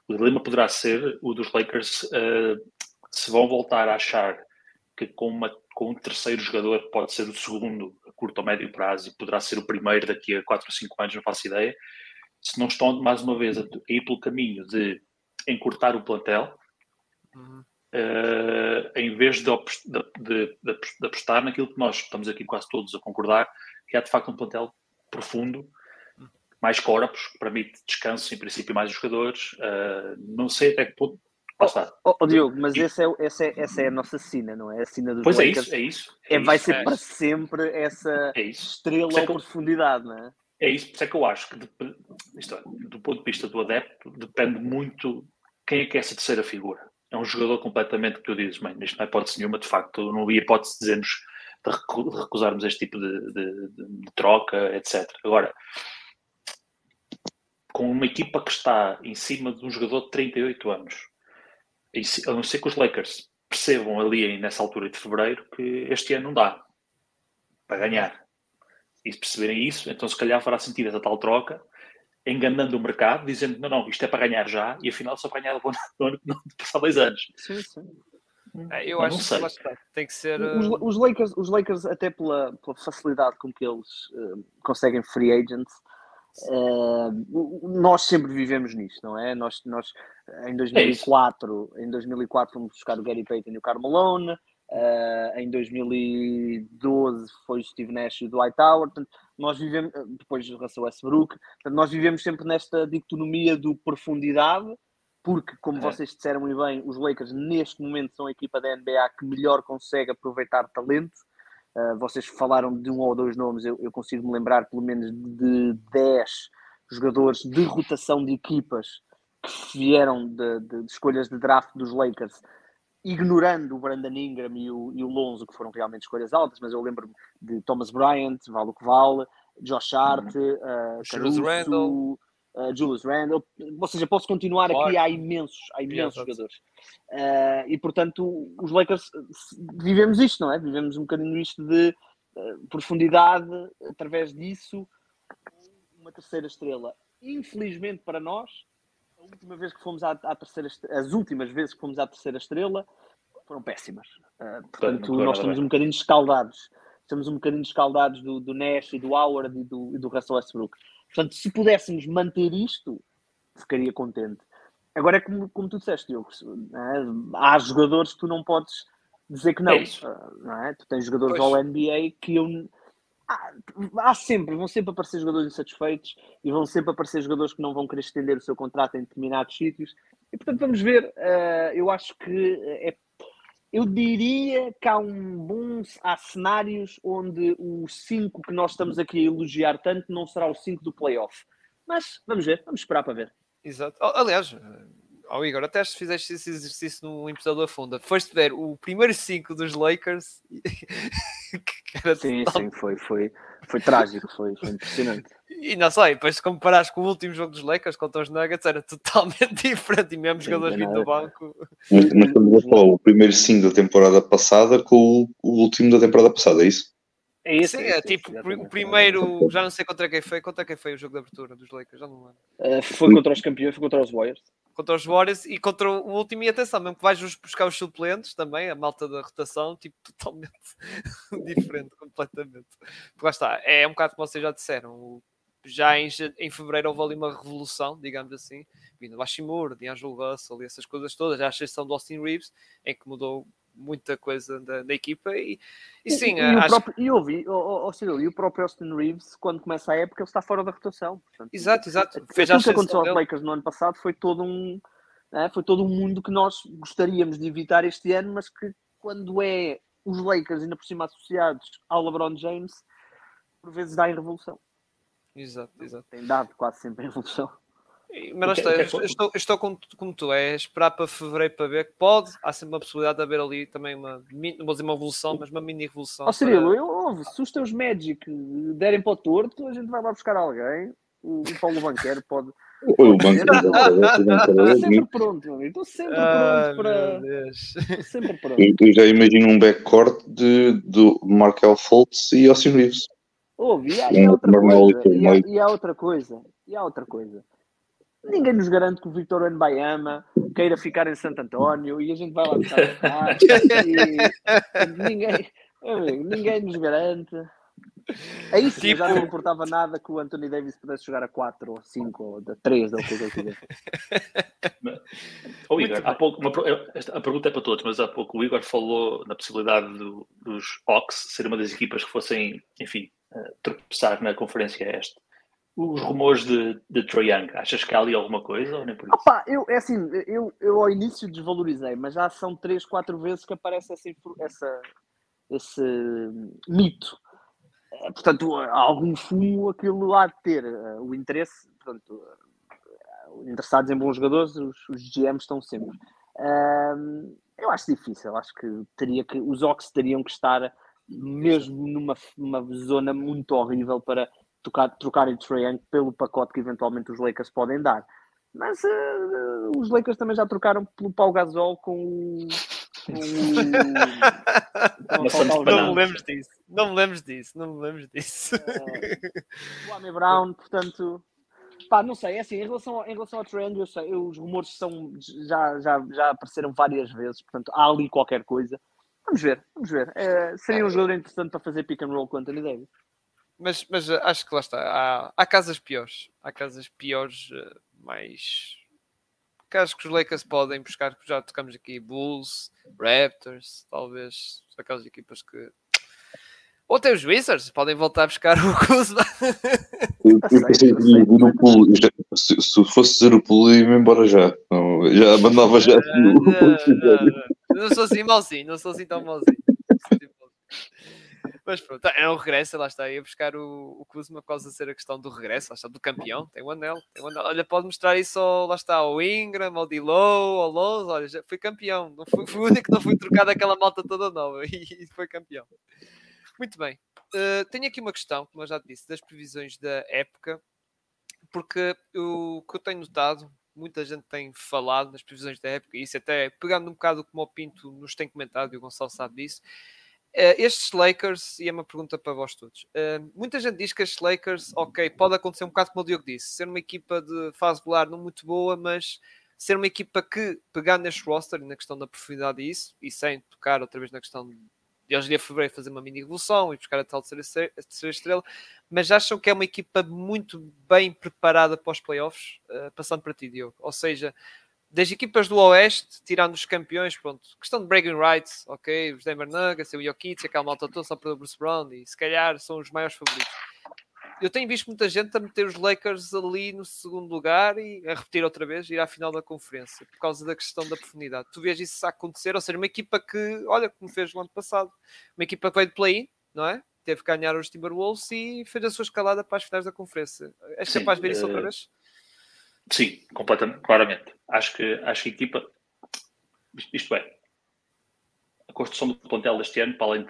o dilema poderá ser o dos Lakers uh, se vão voltar a achar que com, uma, com um terceiro jogador pode ser o segundo a curto ou médio prazo e poderá ser o primeiro daqui a 4 ou 5 anos, não faço ideia. Se não estão mais uma vez a ir pelo caminho de encurtar o plantel, uhum uh, em vez de, de, de, de, apostar naquilo que nós estamos aqui quase todos a concordar, que é de facto um plantel profundo, mais corpos, que permite descanso, em princípio, mais jogadores. Uh, não sei até que ponto, está. Oh, oh, Diogo, mas esse é, essa, é, essa é a nossa sina, não é? A sina dos Pois é Lakers. isso, é isso. É, É vai isso, ser é para isso. sempre essa É estrela é ou eu- profundidade, não é? É isso, por isso é que eu acho que, isto é, do ponto de vista do adepto, depende muito quem é que é essa terceira figura. É um jogador completamente que tu dizes, mãe, isto não é hipótese nenhuma, de facto, não havia hipótese de dizermos, de recu- de recusarmos este tipo de, de- de- troca, etc. Agora, com uma equipa que está em cima de um jogador de 38 anos, a não ser que os Lakers percebam ali nessa altura de fevereiro que este ano não dá para ganhar. E se perceberem isso, então se calhar fará sentido essa tal troca, enganando o mercado, dizendo não, não, isto é para ganhar já, e afinal só para ganhar no ano no ano passar dois anos. Sim, sim. É, eu Não acho sei. que está. tem que ser. Os, uh, os Lakers, os Lakers, até pela, pela facilidade com que eles eh, conseguem free agents, eh, nós sempre vivemos nisto, não é? Nós, nós em 2004, em 2004 fomos buscar o Gary Payton e o Karl Malone, eh, em 2012 foi o Steve Nash e o Dwight Howard, portanto, nós vivemos, depois o Russell Westbrook, portanto, nós vivemos sempre nesta dicotomia do profundidade, porque, como É. vocês disseram muito bem, os Lakers neste momento são a equipa da NBA que melhor consegue aproveitar talento. Uh, vocês falaram de um ou dois nomes, eu, eu consigo me lembrar pelo menos de 10 jogadores de rotação de equipas que vieram de, de- de escolhas de draft dos Lakers, ignorando o Brandon Ingram e o, e o Lonzo, que foram realmente escolhas altas, mas eu lembro de Thomas Bryant, vale o que vale, Josh Hart, uh, Julius Randle. uh, Julius Randle, ou seja, posso continuar aqui, há imensos, há imensos Exato. jogadores. Uh, e portanto, os Lakers vivemos isto, não é? Vivemos um bocadinho isto de uh, profundidade, através disso, uma terceira estrela. Infelizmente para nós, última vez que fomos à, à terceira estre- as últimas vezes que fomos à terceira estrela foram péssimas. Uh, portanto, nós estamos um bocadinho escaldados. Estamos um bocadinho escaldados do, do Nash e do Howard e do, e do Russell Westbrook. Portanto, se pudéssemos manter isto, ficaria contente. Agora é como, como tu disseste, Diogo, é? há jogadores que tu não podes dizer que não. É ah, não é? Tu tens jogadores Pois. ao NBA que eu. Há, há sempre, vão sempre aparecer jogadores insatisfeitos e vão sempre aparecer jogadores que não vão querer estender o seu contrato em determinados sítios. E portanto, vamos ver. ah, eu acho que é. Eu diria que há um bom. Há cenários onde o 5 que nós estamos aqui a elogiar tanto não será o 5 do playoff. Mas vamos ver, vamos esperar para ver. Exato. Aliás, ao Igor, até se fizeste esse exercício no episódio da Funda, foste ver o primeiro 5 dos Lakers que era Sim, total- sim, foi, foi, foi trágico, foi, foi impressionante. E não sei, depois se comparares com o último jogo dos Lakers contra os Nuggets era totalmente diferente e mesmo jogadores vindo do banco. Mas, mas estamos a falar o primeiro 5 da temporada passada com o, o último da temporada passada, é isso? É isso, Sim, é é isso, tipo o primeiro, já não sei contra quem foi, contra quem foi o jogo de abertura dos Lakers, já não lembro. Uh, foi contra os campeões, foi contra os Warriors. Contra os Warriors e contra o último, e atenção, mesmo que vais buscar os suplentes também, a malta da rotação, tipo, totalmente diferente, completamente. Porque lá está, é um bocado como vocês já disseram, já em, em fevereiro houve ali uma revolução, digamos assim, vindo Bashimur, D'Angelo Russell e essas coisas todas, à exceção do Austin Reeves, em que mudou muita coisa da, da equipa e, e sim, e, e, o acho próprio, e ouvi, oh, Cyril, e o próprio Austin Reeves, quando começa a época, ele está fora da rotação. Portanto, Exato, exato. Aquilo que aconteceu aos. Lakers no ano passado foi todo um né, foi todo um mundo que nós gostaríamos de evitar este ano, mas que quando é os Lakers ainda por cima associados ao LeBron James, por vezes dá em revolução. Exato, exato. Tem dado quase sempre em revolução. Mas que- é eu que- estou, estou, estou como, como tu, é esperar para fevereiro para ver que pode, há sempre uma possibilidade de haver ali também uma, não vou dizer uma evolução, mas uma mini revolução. Ó Cirilo, para- eu ouve, se os teus Magic derem para o torto, a gente vai lá buscar alguém. O, o Paulo Banqueiro pode. O banco Estou sempre pronto, meu amigo. Estou sempre pronto para. meu Deus. Estou sempre pronto. Eu, eu já imagino um backcourt de, do Markel Fultz e Austin Reeves. Ouve, e há, e há outra coisa, e há, e há outra coisa, e há outra coisa. Ninguém nos garante que o Victor Wembanyama queira ficar em Santo António e a gente vai lá buscar e, ninguém, amigo, ninguém nos garante. Aí sim, eu já Tipo- não importava nada que o Anthony Davis pudesse jogar a 4 ou 5 ou a 3 ou o que. Ô, Igor, há pouco, uma, a pergunta é para todos, mas há pouco o Igor falou na possibilidade do- dos Hawks ser uma das equipas que fossem, enfim, eh, tropeçar na Conferência Este. Os rumores de, de Trae Young, achas que há ali alguma coisa ou nem por isso? Opa, eu, é assim, eu, eu ao início desvalorizei, mas já são três, quatro vezes que aparece essa, essa, esse mito. Eh, portanto, há algum fumo aquilo há de ter. Eh, o interesse, portanto, eh, interessados em bons jogadores, os, os GMs estão sempre. Eu acho difícil, acho que teria que os Ox teriam que estar mesmo numa, numa zona muito horrível para tocar, trocarem Trae Young pelo pacote que eventualmente os Lakers podem dar. Mas uh, os Lakers também já trocaram pelo Pau Gasol com o. não me lembro disso. Não me lembro disso. Não me lembro disso. Uh, o Amy Brown, portanto. Pá, não sei, é assim, em relação, em relação ao trend, eu sei, os rumores são, já, já, já apareceram várias vezes, portanto, há ali qualquer coisa. Vamos ver, vamos ver. É, seria um jogador interessante para fazer pick and roll com Anthony Davis. Mas, mas eh, acho que lá está. Há, há casas piores. Há casas piores, eh, mais. Casos que os Lakers podem buscar, que já tocamos aqui: Bulls, Raptors, talvez. Aquelas equipas que. Ou até os Wizards, podem voltar a buscar o Kuzma. Eu, eu pensei que o pulo. Se, se fosse pulo, ia-me embora já. Não, já mandava já. Não, não, não sou assim malzinho, não sou assim tão malzinho. Mas pronto, é um regresso, lá está. Ia buscar o, o Kuzma por causa de ser a questão do regresso, lá está, do campeão. Tem o anel, tem anel. Olha, pode mostrar isso, ao, lá está, ao Ingram, ao Dilow, ao Lowe's. Olha, já fui campeão. Não fui, fui o único que não fui trocado aquela malta toda nova e, e foi campeão. Muito bem. Uh, tenho aqui uma questão, como eu já disse, das previsões da época, porque o que eu tenho notado, muita gente tem falado nas previsões da época, e isso até pegando um bocado como o Pinto nos tem comentado, e o Gonçalo sabe disso, estes Lakers, e é uma pergunta para vós todos. Uh, muita gente diz que estes Lakers, ok, pode acontecer um bocado como o Diogo disse, ser uma equipa de fase regular não muito boa, mas ser uma equipa que, pegar neste roster e na questão da profundidade disso, e sem tocar outra vez na questão de eles de fevereiro fazer uma mini evolução e buscar a tal terceira, terceira estrela, mas acham que é uma equipa muito bem preparada para os playoffs, uh, passando para ti, Diogo. Ou seja, das equipas do Oeste, tirando os campeões, pronto, questão de bragging rights, ok, os Denver Nuggets, o Jokic, aquela malta toda só para o Bruce Brown, e se calhar são os maiores favoritos. Eu tenho visto muita gente a meter os Lakers ali no segundo lugar e a repetir outra vez, ir à final da conferência, por causa da questão da profundidade. Tu vês isso acontecer, ou seja, uma equipa que, olha, como fez no ano passado, uma equipa que veio de play-in, não é? Teve que ganhar os Timberwolves e fez a sua escalada para as finais da conferência. És capaz de ver isso outra vez? Sim, completamente, claramente. Acho que, acho que a equipa, isto é, a construção do plantel deste ano, para além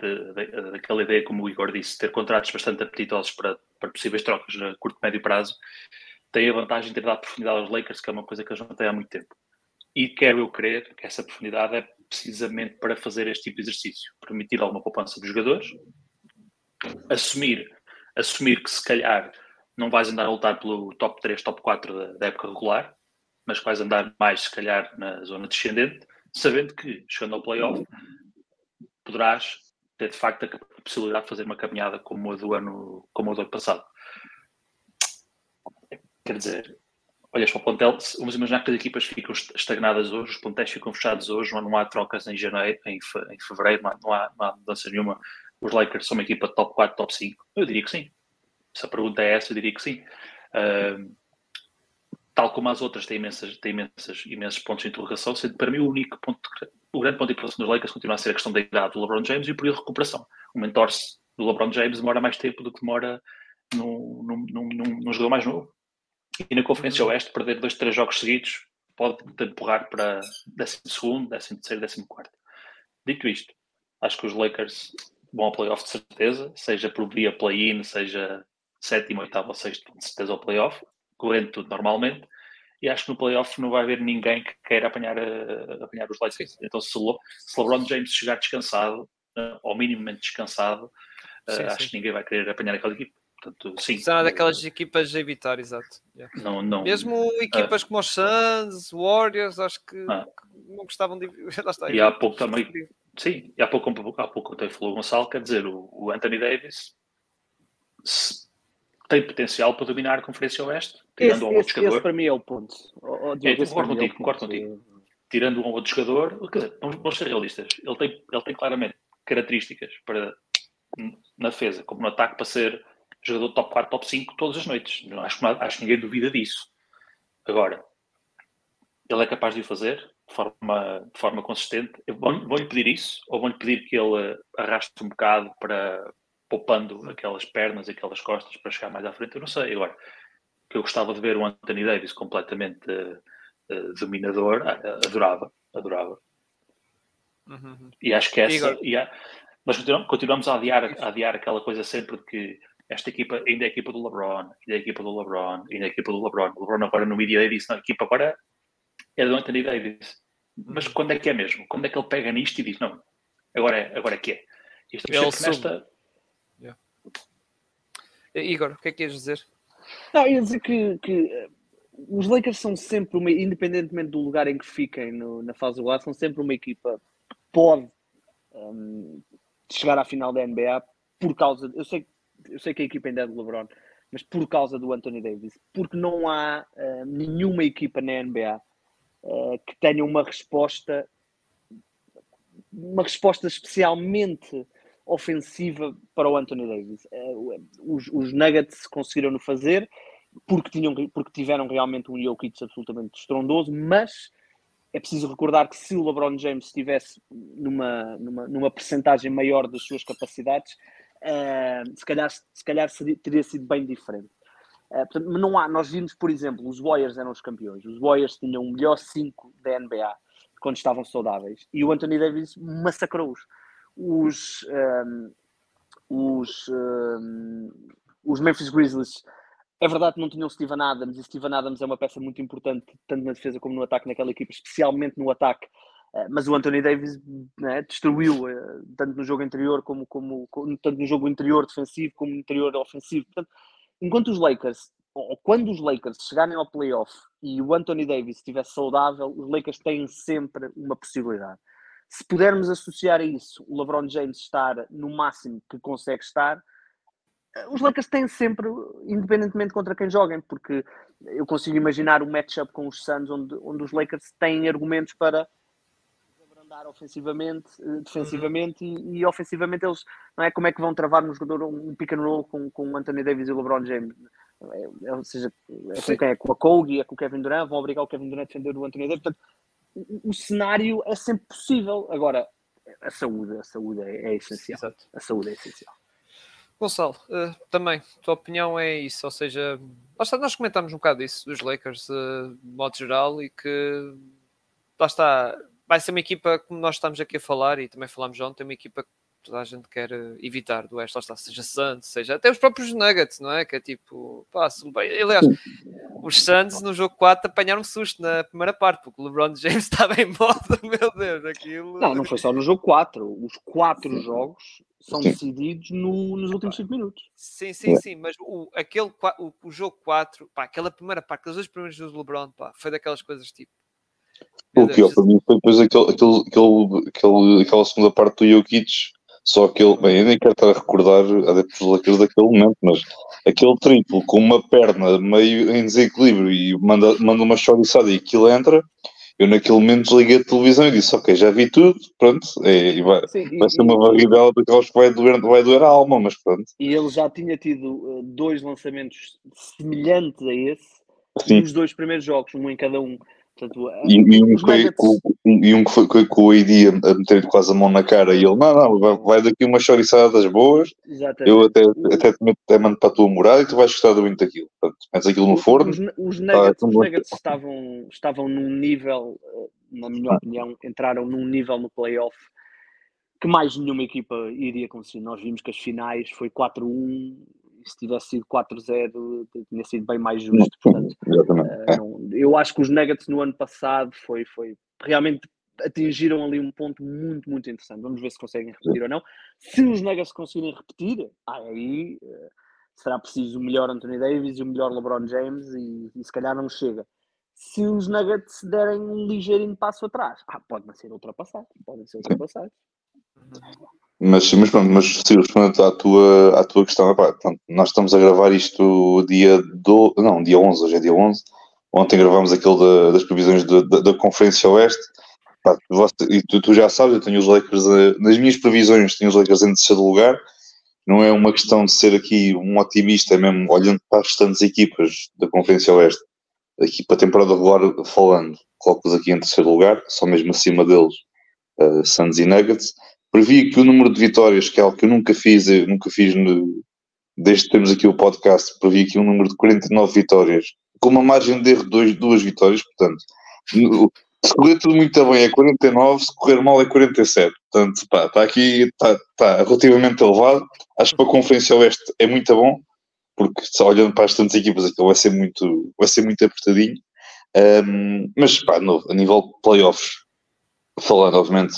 daquela ideia, como o Igor disse, ter contratos bastante apetitosos para, para possíveis trocas a curto e médio prazo, tem a vantagem de ter dado profundidade aos Lakers, que é uma coisa que eles não têm há muito tempo. E quero eu crer que essa profundidade é precisamente para fazer este tipo de exercício, permitir alguma poupança dos jogadores, assumir, assumir que se calhar não vais andar a lutar pelo top 3, top 4 da, da época regular, mas vais andar mais, se calhar, na zona descendente, sabendo que, chegando ao playoff, poderás ter de facto a possibilidade de fazer uma caminhada como a do ano, como a do ano passado. Quer dizer, olhas para o plantel, vamos imaginar que as equipas ficam estagnadas hoje, os plantéis ficam fechados hoje, não há trocas em janeiro, em, fevereiro, não há, não há mudança nenhuma. Os Lakers são uma equipa top 4, top 5? Eu diria que sim se a pergunta é essa, eu diria que sim. Uh, tal como as outras, tem, imensas, tem imensas, imensos pontos de interrogação, sendo para mim o único ponto, o grande ponto de interrogação dos Lakers continua a ser a questão da idade do LeBron James e o período de recuperação. O mentor do LeBron James demora mais tempo do que demora num, num, num, num jogador mais novo. E na Conferência. Oeste, perder dois, três jogos seguidos pode empurrar para 12, 13, 14. Dito isto, acho que os Lakers vão ao playoff de certeza, seja por via play-in, seja sétimo, oitavo ou sexto, com certeza, ao playoff, correndo tudo normalmente. E acho que no playoff não vai haver ninguém que queira apanhar, uh, apanhar os Lakers. Então, se, Le, se LeBron James chegar descansado, uh, ou minimamente descansado, uh, sim, acho sim. que ninguém vai querer apanhar aquela equipe. Portanto, sim. Será daquelas equipas a evitar, exato. Yeah. Não, não, Mesmo equipas como os Suns, Warriors, acho que, ah. não gostavam de. Lá está, e há pouco também. Sim, e há pouco, há pouco até falou o Gonçalo, quer dizer, o, o Anthony Davis, se, tem potencial para dominar a Conferência Oeste, tirando esse, um outro jogador. Esse para mim é o ponto. Oh, é, concordo contigo, concordo contigo. Tirando um outro jogador, quer dizer, vamos ser realistas, ele tem, ele tem claramente características para, na defesa, como no ataque, para ser jogador top 4, top 5 todas as noites. Não, acho, acho que ninguém duvida disso. Agora, ele é capaz de o fazer de forma, de forma consistente. Vou pedir isso, ou vou-lhe pedir que ele arraste um bocado para poupando aquelas pernas e aquelas costas para chegar mais à frente. Eu não sei. Agora, que eu gostava de ver o Anthony Davis completamente uh, dominador, adorava, adorava. Uhum. E acho que essa. E há, mas continuamos, a, adiar, a adiar aquela coisa sempre de que esta equipa ainda é a equipa do LeBron, ainda é a equipa do LeBron, ainda é a equipa do LeBron. O LeBron agora no Media não, a equipa agora é do Anthony Davis. Mas uhum. quando é que é mesmo? Quando é que ele pega nisto e diz, não, agora é, agora é que é? Isto ele nesta... Igor, o que é que ias dizer? Não, ia dizer que, que eh, os Lakers são sempre uma, independentemente do lugar em que fiquem no, na fase regular, são sempre uma equipa que pode um, chegar à final da NBA por causa. Eu sei, eu sei que a equipa ainda é de LeBron, mas por causa do Anthony Davis, porque não há uh, nenhuma equipa na NBA uh, que tenha uma resposta, uma resposta especialmente ofensiva para o Anthony Davis. Uh, os, os Nuggets conseguiram no fazer porque, tinham, porque tiveram realmente um Jokic absolutamente estrondoso, mas é preciso recordar que se o LeBron James estivesse numa, numa, numa percentagem maior das suas capacidades, uh, se calhar, se calhar seria, teria sido bem diferente. Uh, portanto, não há, nós vimos, por exemplo, os Warriors eram os campeões. Os Warriors tinham o melhor 5 da NBA quando estavam saudáveis e o Anthony Davis massacrou-os. Os, um, eh, os, um, os Memphis Grizzlies é verdade que não tinham Steven Adams, e Steven Adams é uma peça muito importante, tanto na defesa como no ataque naquela equipa, especialmente no ataque. Eh, mas o Anthony Davis né, destruiu, eh, tanto no jogo interior como, como, como, tanto no jogo interior defensivo como no interior ofensivo. Portanto, enquanto os Lakers, ou quando os Lakers chegarem ao playoff e o Anthony Davis estiver saudável, os Lakers têm sempre uma possibilidade. Se pudermos associar a isso o LeBron James estar no máximo que consegue estar, os Lakers têm sempre, independentemente contra quem joguem, porque eu consigo imaginar um matchup com os Suns onde, onde os Lakers têm argumentos para abrandar ofensivamente, eh, defensivamente uhum. e, e, ofensivamente eles não é como é que vão travar um jogador um pick and roll com, com o Anthony Davis e o LeBron James. É, é, ou seja, é com quem é com a Kogi, é com o Kevin Durant, vão obrigar o Kevin Durant a defender o Anthony Davis. Portanto, o, o cenário é sempre possível. Agora, a saúde, a saúde é, é essencial. Exato. A saúde é essencial. Gonçalo, uh, também, tua opinião é isso, ou seja, nós comentámos um bocado isso dos Lakers uh, de modo geral e que lá está, vai ser uma equipa como nós estamos aqui a falar e também falámos ontem, uma equipa que toda a gente quer eh, evitar do Oeste, lá está, seja Suns, seja até os próprios Nuggets, não é? Que é tipo, pá, bem. Aliás, os Suns no jogo 4 apanharam um susto na primeira parte, porque o LeBron James estava em moda, meu Deus, aquilo. Não, não foi só no jogo 4, os quatro jogos são decididos no, nos últimos 5 minutos. Sim, sim, sim, mas o, aquele, o, o jogo 4, pá, aquela primeira parte, aqueles dois primeiros jogos do LeBron, pá, foi daquelas coisas tipo. O pior para mim foi depois aquele, aquele, aquele, aquele, aquela segunda parte do Jokic, só aquele, bem, eu nem quero estar a recordar adeptos Lakers daquele momento, mas aquele triplo com uma perna meio em desequilíbrio e manda, manda uma choriçada e aquilo entra, eu naquele momento desliguei a televisão e disse, ok, já vi tudo, pronto, é, vai, Sim, vai e, ser uma varridela daquelas que vai doer, vai doer a alma, mas pronto. E ele já tinha tido uh, dois lançamentos semelhantes a esse Sim. nos dois primeiros jogos, um em cada um. Portanto, e, e, um foi, Nuggets... com, e um que foi com o AD a, meter quase a mão na cara e ele, não, não, vai, vai daqui uma choriçadas boas, Exatamente. eu até, até, até mando para a tua morada e tu vais gostar muito daquilo. Portanto, metes aquilo no forno. Os, os Nuggets, tá, os nuggets estavam, estavam num nível, eh, na minha opinião, entraram num nível no playoff que mais nenhuma equipa iria conseguir. Nós vimos que as finais foi 4-1 se tivesse sido 4-0, tinha sido bem mais justo. Portanto, uh, eu acho que os Nuggets no ano passado foi, foi realmente atingiram ali um ponto muito, muito interessante. Vamos ver se conseguem repetir ou não. Se os Nuggets conseguirem repetir, aí uh, será preciso o melhor Anthony Davis e o melhor LeBron James e, e se calhar não chega. Se os Nuggets derem um ligeirinho passo atrás, ah, podem ser ultrapassados, podem ser ultrapassados. Mas, mas pronto, mas se respondendo à tua, à tua questão, epá, nós estamos a gravar isto dia do, não, dia 11, hoje é dia 11. Ontem gravámos aquele da, das previsões da, da, da Conferência Oeste. Você, e tu, tu, já sabes, eu tenho os Lakers, nas minhas previsões, tenho os Lakers em terceiro lugar. não é uma questão de ser aqui um otimista, é mesmo olhando para as restantes equipas da Conferência Oeste, aqui para a temporada regular falando, coloco-os aqui em terceiro lugar, só mesmo acima deles, uh, Suns e Nuggets. Previ que o número de vitórias, que é algo que eu nunca fiz, eu nunca fiz no, desde que temos aqui o podcast, previ aqui um número de 49 vitórias, com uma margem de erro de dois, duas vitórias, portanto, se correr tudo muito bem é 49, se correr mal é 47. Portanto, pá, está aqui, está, está relativamente elevado. Acho que para a Conferência Oeste é muito bom, porque só olhando para as tantas equipas aquilo vai ser muito, vai ser muito apertadinho. Um, mas, pá, novo, a nível de playoffs, falando, obviamente,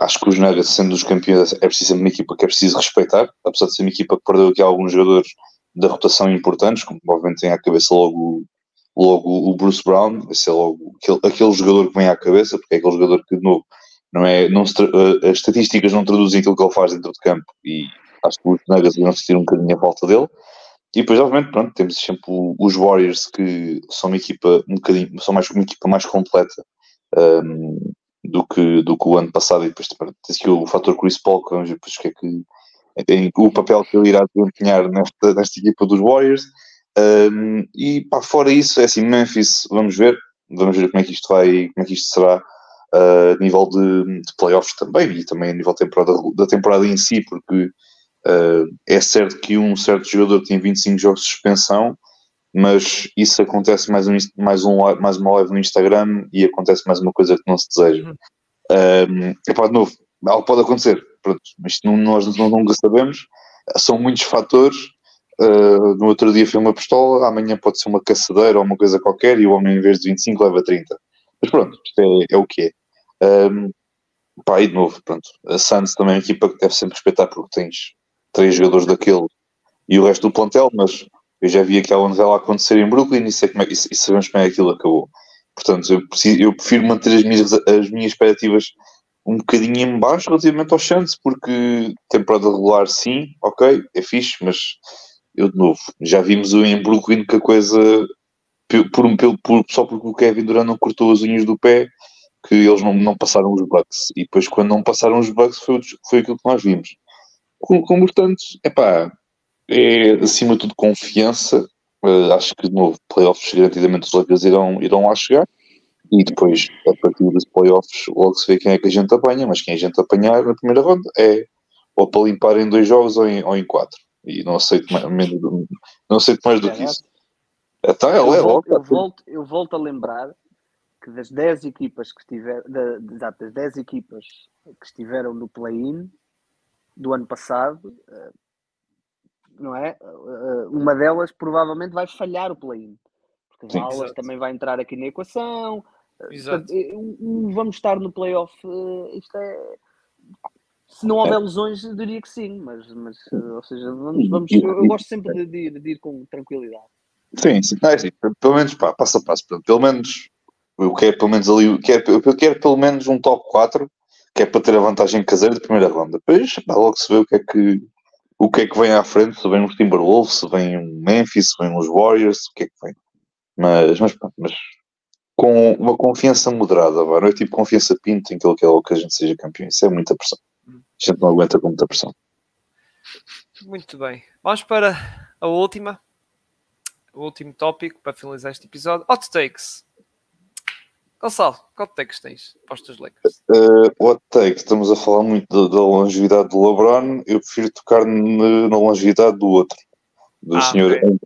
acho que os Nuggets, sendo os campeões, é preciso uma equipa que é preciso respeitar, apesar de ser uma equipa que perdeu aqui alguns jogadores da rotação importantes, como obviamente tem à cabeça logo logo o Bruce Brown, esse é logo aquele, aquele, jogador que vem à cabeça, porque é aquele jogador que de novo não é, não se, uh, as estatísticas não traduzem aquilo que ele faz dentro de campo e acho que os Nuggets vão sentir um bocadinho a falta dele. E depois, obviamente, pronto, temos sempre os Warriors que são uma equipa um bocadinho, são mais uma equipa mais completa um, ehm, do, que, do que o ano passado e depois tens aqui o fator Chris Paul, que vamos ver depois o que é que o papel que ele irá desempenhar nesta, nesta equipa dos Warriors. Um, e pá, fora isso, é assim, Memphis, vamos ver, vamos ver como é que isto vai, como é que isto será uh, a nível de, de playoffs também e também a nível temporada, da temporada em si, porque uh, é certo que um certo jogador tem 25 jogos de suspensão, mas isso acontece mais, um, mais, um, mais uma live no Instagram e acontece mais uma coisa que não se deseja. Um, epá, de novo, algo pode acontecer, pronto, isto não, nós não, nunca sabemos, são muitos fatores Uh, no outro dia foi uma pistola, amanhã pode ser uma caçadeira ou uma coisa qualquer e o homem em vez de 25 leva 30. Mas pronto, isto é, é o que é. Um, pá, e de novo, pronto. A Santos também é uma equipa que deve sempre respeitar porque tens três jogadores daquele e o resto do plantel, mas eu já vi aquela novela acontecer em Brooklyn e, sei como é, e sabemos como é que aquilo acabou. Portanto, eu, preciso, eu prefiro manter as minhas, as minhas expectativas um bocadinho em baixo relativamente aos Santos, porque temporada regular sim, ok, é fixe, mas eu de novo, já vimos em Brooklyn que a coisa, por, por, só porque o Kevin Durant não cortou as unhas do pé, que eles não, não passaram os Bucks. E depois, quando não passaram os Bucks, foi, foi aquilo que nós vimos. Com, com portanto, epá, é acima de tudo confiança. Uh, acho que de novo, playoffs garantidamente os Lakers irão, irão lá chegar. E depois, a partir dos playoffs, logo se vê quem é que a gente apanha, mas quem a gente apanhar na primeira ronda é ou para limpar em dois jogos ou em, ou em quatro. E não aceito mais, menos, não aceito mais do que isso. Então, eu, é volto, eu, volto, eu volto a lembrar que das 10 equipas que estiveram, das 10 equipas que estiveram no play-in do ano passado, eh, não é? Eh, uma delas provavelmente vai falhar o play-in. Porque Sim, Dallas também vai entrar aqui na equação. Eh, exato. vamos estar no playoff. Isto é se não houver é. lesões, eu diria que sim, mas, mas ou seja, vamos, vamos, eu, gosto sempre de, ir, de, ir, com tranquilidade. Sim, sim, é assim, pelo menos pá, passo a passo, pelo menos eu quero pelo menos ali, eu quero, eu quero pelo menos um top 4, que é para ter a vantagem caseira de primeira ronda. Depois pá, logo se vê o que é que o que é que vem à frente, se vem os Timberwolves, se vem um Memphis, se vem os Warriors, o que é que vem. Mas, mas, pá, mas com uma confiança moderada, não é tipo confiança pinto em que ele quer que a gente seja campeão. Isso é muita pressão. A gente não aguenta com muita pressão. Muito bem. Vamos para a última. O último tópico para finalizar este episódio. Hot takes. Gonçalo, qual takes tens para os teus Lakers? Uh, hot takes, estamos a falar muito da, da longevidade do LeBron. Eu prefiro tocar na, na longevidade do outro, do ah, senhor okay.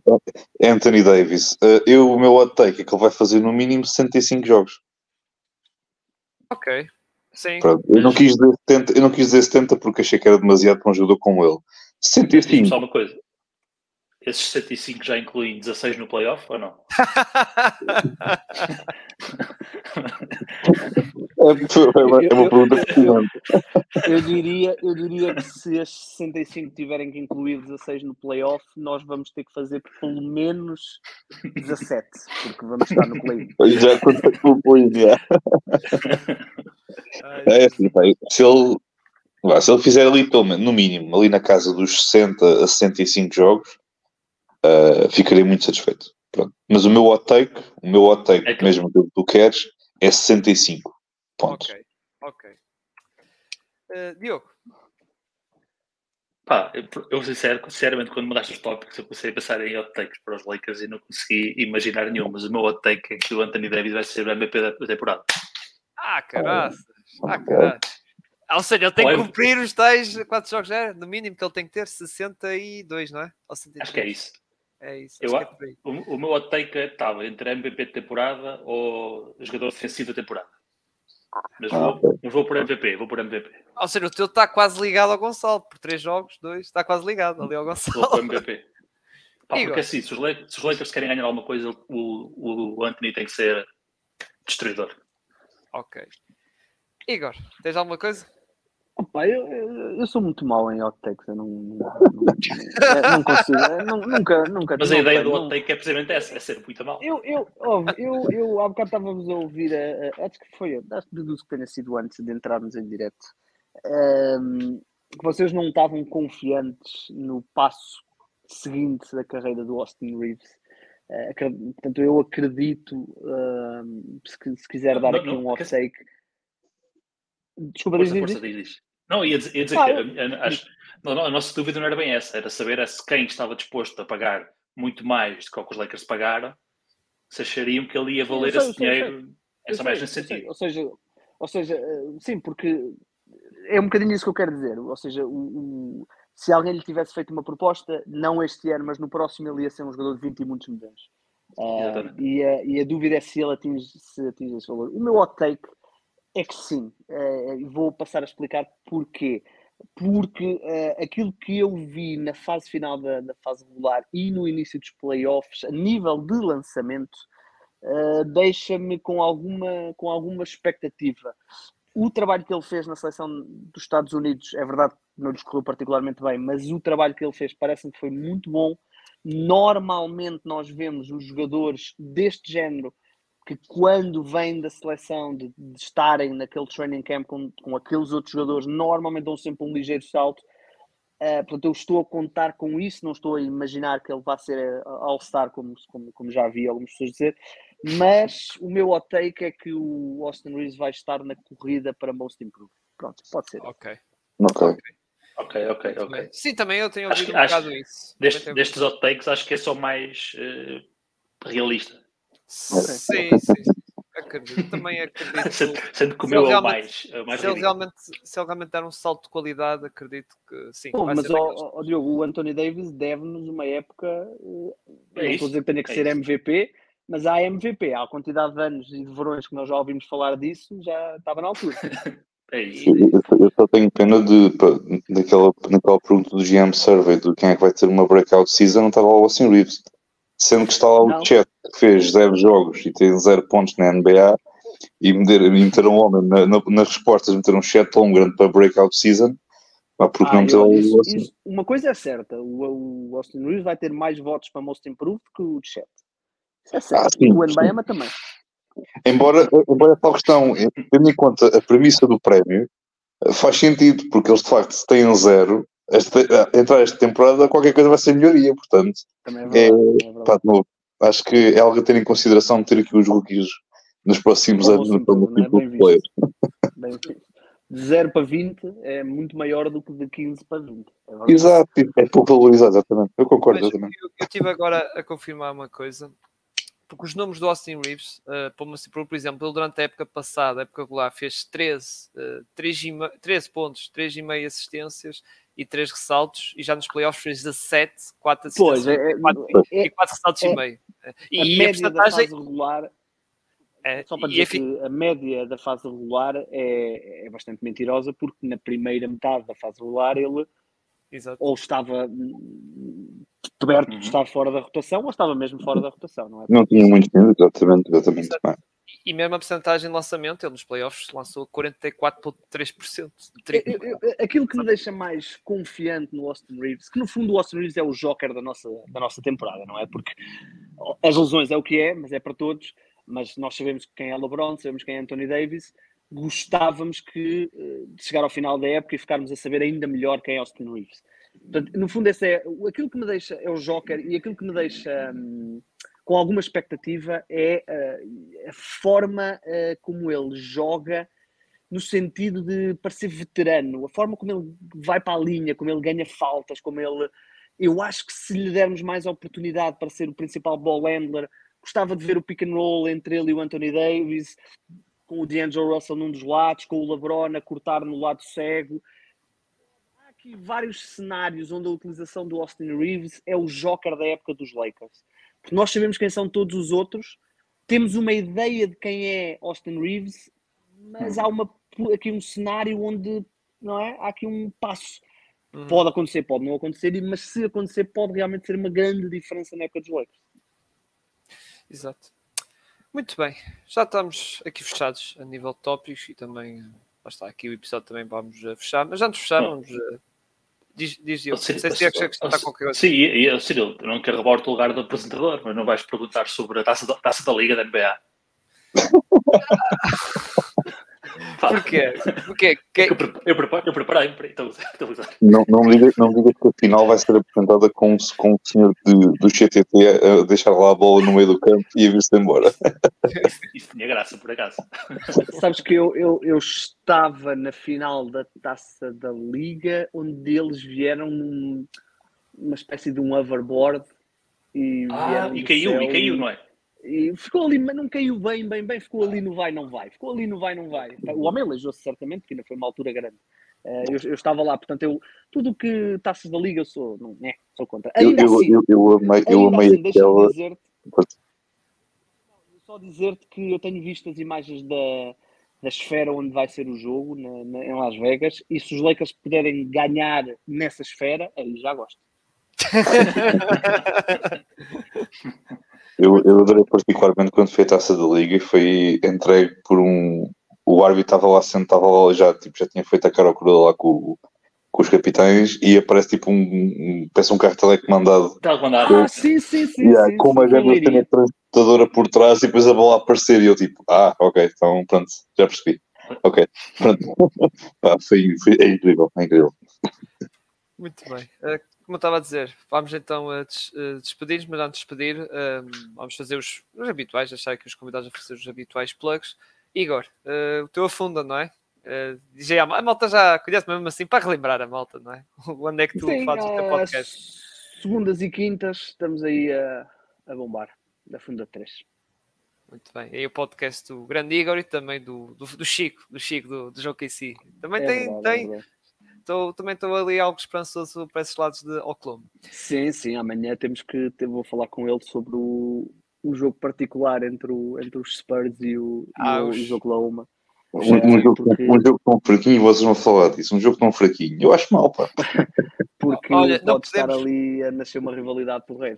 Anthony Davis. Uh, eu, o meu hot take é que ele vai fazer no mínimo 65 jogos. Ok. Sim. Pronto, eu, não quis dizer 70, eu não quis dizer 70 porque achei que era demasiado para um jogador como ele. 65. Só uma coisa. Esses 75 já incluem 16 no playoff ou não? é, uma, é uma pergunta eu, eu, diria, eu diria que se esses 65 tiverem que incluir 16 no playoff, nós vamos ter que fazer pelo menos 17, porque vamos estar no play. Já contei com o play, já. É assim, se ele, se ele fizer ali, pelo menos, no mínimo, ali na casa dos 60 a 65 jogos, uh, ficarei muito satisfeito. Pronto. Mas o meu hot take, o meu hot take, é que... mesmo que tu queres, é 65 pontos. Ok, ok. Uh, Diogo? Pá, eu, eu sincero, sinceramente, quando mudaste os tópicos, eu comecei a pensar em hot takes para os Lakers e não consegui imaginar nenhum, mas o meu hot take é que o Anthony Davis vai ser o MVP da temporada. Ah, caraças. Ah, caraças. Ou seja, ele tem que cumprir os tais quantos jogos é? No mínimo que ele tem que ter 62, não é? Ou 63. Acho que é isso. É isso. Eu é. O, o meu hot take estava entre MVP de temporada ou jogador defensivo da temporada. Mas Ah, vou, vou por MVP, vou por MVP. Ou seja, o teu está quase ligado ao Gonçalo. Por três jogos, dois, está quase ligado ali ao Vou Gonçalo. por MVP. Pá, porque assim, se os, Lakers, se os Lakers querem ganhar alguma coisa, o, o Anthony tem que ser destruidor. ok. Igor, tens alguma coisa? Opa, eu, eu, sou muito mau em hot takes, eu não, não, não, é, não consigo, é, nunca, nunca. Mas a ideia do hot take é precisamente essa, é ser muito mal. Eu, eu, óbvio, eu, eu há bocado estávamos a ouvir, a, a- acho que foi, acho que deduzo que tenha sido antes de entrarmos em direto, ehm, que vocês não estavam confiantes no passo seguinte da carreira do Austin Reeves. Acre- portanto, eu acredito, ehm, se, se quiser dar Não, aqui um hot quer- take. Desculpa, Força, diz, força, diz, diz. Não, ia dizer, ia dizer Ah, que a- a- não, a nossa dúvida não era bem essa, era saber é se quem estava disposto a pagar muito mais do que o que os Lakers pagaram, se achariam que ele ia valer sei, esse sei, dinheiro. É Eu só mais nesse sentido. Ou seja, ou seja, eh, sim, porque é um bocadinho isso que eu quero dizer. Ou seja, o, o- se alguém lhe tivesse feito uma proposta, não este ano, mas no próximo, ele ia ser um jogador de 20 e muitos milhões. Exatamente. e, a, e a dúvida é se ele atinge, se atinge esse valor. O meu hot take é que sim. E vou passar a explicar porquê. Porque eh, aquilo que eu vi na fase final da, da fase regular e no início dos playoffs, a nível de lançamento, Uh, deixa-me com alguma, com alguma expectativa. O trabalho que ele fez na seleção dos Estados Unidos, é verdade que não lhes correu particularmente bem, mas o trabalho que ele fez parece-me que foi muito bom. Normalmente nós vemos os jogadores deste género que quando vêm da seleção de, de estarem naquele training camp com, com aqueles outros jogadores, normalmente dão sempre um ligeiro salto. Uh, portanto, eu estou a contar com isso, não estou a imaginar que ele vá ser uh, All-Star, como, como, como já vi algumas pessoas dizer, mas o meu hot take é que o Austin Reeves vai estar na corrida para Most Improved. Pronto, pode ser. Ok. Ok. Ok, ok, ok. Sim, também eu tenho Acho ouvido que- um acho- bocado isso. Deste, destes hot takes, acho que é só mais eh, realista. Sim, sim, sim. Acredito. Também acredito. sendo, que o Se meu ele é o realmente- mais, é o mais se ele, realmente, se ele realmente der um salto de qualidade, acredito que sim. Mas, ó, ó, Diogo, o Anthony Davis deve-nos uma época. uh, É não estou a dizer que tenha que é ser isso. MVP, mas há MVP. Há a quantidade de anos e de verões que nós já ouvimos falar disso, já estava na altura. É isso. Eu, só tenho pena de, daquela, naquela pergunta do GM Survey do quem é que vai ter uma breakout season, não estava o Austin Reeves. Sendo que está lá o Chet, que fez zero jogos e tem zero pontos na NBA, e meter, um homem na, na- nas respostas, meter um Chet tão grande para breakout season, porque Ah, não meter eu- isso- isso- uma coisa é certa: o, o Austin Reeves vai ter mais votos para Most Improved que o Chet. Isso é certo. Ah, sim, o sim. Embaema também. Embora, embora a tal questão, tendo em conta a premissa do prémio, faz sentido, porque eles de facto têm zero, esta, entrar esta temporada qualquer coisa vai ser melhoria, portanto, Também é É, verdade. também é verdade. pá, de novo, acho que é algo a ter em consideração ter aqui os rookies nos próximos anos no Premier não é? Players. Bem, de 0 para 20 é muito maior do que de 15 para 20. É. Exato, é pouco valorizado, exatamente. Eu concordo, Mas exatamente. eu, eu tive agora a confirmar uma coisa, porque os números do Austin Reeves, uh, por, por exemplo, ele durante a época passada, a época regular, fez 13, uh, 3 e me- 13 pontos, 3,5 assistências e 3 ressaltos, e já nos playoffs fez 17, 4 Pois, assistências é, e 4, é- 4 ressaltos é- e meio. a E, e a média da porcentagem fase regular, é, só para dizer que a média da fase regular é, é bastante mentirosa, porque na primeira metade da fase regular ele Exato. ou estava coberto de Uhum. estar fora da rotação, ou estava mesmo fora da rotação, não é? Não tinha muitos minutos, exatamente, exatamente. Exato. E mesmo a porcentagem de lançamento, ele nos playoffs lançou 44,3% de Eu- triplo. eu- eu- aquilo que me deixa mais confiante no Austin Reeves, que no fundo o Austin Reeves é o joker da nossa, da nossa temporada, não é? Porque as lesões é o que é, mas é para todos. Mas nós sabemos quem é LeBron, sabemos quem é Anthony Davis. Gostávamos que eh, de chegar ao final da época e ficarmos a saber ainda melhor quem é Austin Reeves. Portanto, no fundo, esse é aquilo que me deixa é o joker e aquilo que me deixa hum, com alguma expectativa é eh, a forma eh, como ele joga no sentido de parecer veterano, a forma como ele vai para a linha, como ele ganha faltas, como ele. Eu acho que se lhe dermos mais oportunidade para ser o principal ball handler, gostava de ver o pick and roll entre ele e o Anthony Davis, com o D'Angelo Russell num dos lados, com o LeBron a cortar no lado cego. Há aqui vários cenários onde a utilização do Austin Reeves é o joker da época dos Lakers. Porque nós sabemos quem são todos os outros, temos uma ideia de quem é Austin Reeves, mas há uma, aqui um cenário onde não é? há aqui um passo. Uhum. Pode acontecer, pode não acontecer, mas se acontecer, pode realmente ser uma grande diferença na época dos Lakers. Exato. Muito bem, já estamos aqui fechados a nível de tópicos e também, eh, lá está, aqui o episódio também vamos eh, fechar, mas antes de fechar, vamos. Diz, diz eu, não sei se é que está qualquer coisa. Sim, e, e, Cyril, eu não quero roubar o teu lugar do apresentador, mas não vais perguntar sobre a taça da, taça da Liga da NBA. Porquê? Porquê? Que... Eu, eu, preparo, eu preparei-me para então, usar. Não, não, me digas, não me digas que a final vai ser apresentada com, com o senhor de, do CTT a deixar lá a bola no meio do campo e a vir-se embora. Isso, isso tinha graça, por acaso. Sabes que eu, eu, eu estava na final da taça da Liga, onde eles vieram num- numa espécie de um hoverboard e, Ah, e caiu, céu e caiu, não é? E ficou ali, mas não caiu bem, bem, bem. Ficou ali no vai, não vai. Ficou ali no vai, não vai. O homem aleijou-se certamente, porque ainda foi uma altura grande. Eh, eu, eu estava lá, portanto, eu, tudo o que taças da Liga eu sou, não, né, sou contra. Eu, Ainda eu, assim, eu, eu amei, eu amei assim, aquela. dizer-te só dizer-te que eu tenho visto as imagens da, da esfera onde vai ser o jogo, na- na- em Las Vegas, e se os Lakers puderem ganhar nessa esfera, aí já gosto. Eu, eu adorei particularmente quando foi a taça da Liga e foi entregue por um. O árbitro estava lá sentado, estava lá já, tipo, já tinha feito a cara ao coroa lá com, com os capitães e aparece tipo um, um parece um carro telecomandado a mandar. Ah, sim, sim, sim. yeah, sim, com uma grande cena transportadora por trás e depois a bola a aparecer e eu tipo, ah, ok, então pronto, já percebi. Ok, pronto. Pá, foi, foi, é incrível, é incrível. Muito bem. Eh, como eu estava a dizer, vamos então a des- eh, despedir-nos, mas antes de despedir, vamos fazer os, os habituais, deixar aqui os convidados a fazer os habituais plugs. Igor, o teu afunda, não é? Uh, mal- a malta já conhece mesmo assim para relembrar a malta, não é? Onde é que tu Sim, fazes o teu podcast? Segundas e quintas estamos aí a, a bombar, da Funda 3. Muito bem. E aí o podcast do grande Igor e também do, do, do Chico, do Chico, do, do João KC. Também É tem, verdade, tem é. Tô- também estou ali algo esperançoso para esses lados de Oklahoma. Sim, sim, amanhã temos que ter, vou falar com ele sobre o, o jogo particular entre, o, entre os Spurs e o, Ah, os- e o Oklahoma. Um, um É, jogo, porque- um jogo tão fraquinho, vocês vão falar disso, um jogo tão fraquinho. Eu acho mal, pá. Porque Olha, não pode estar podemos- ali a nascer uma rivalidade porreira.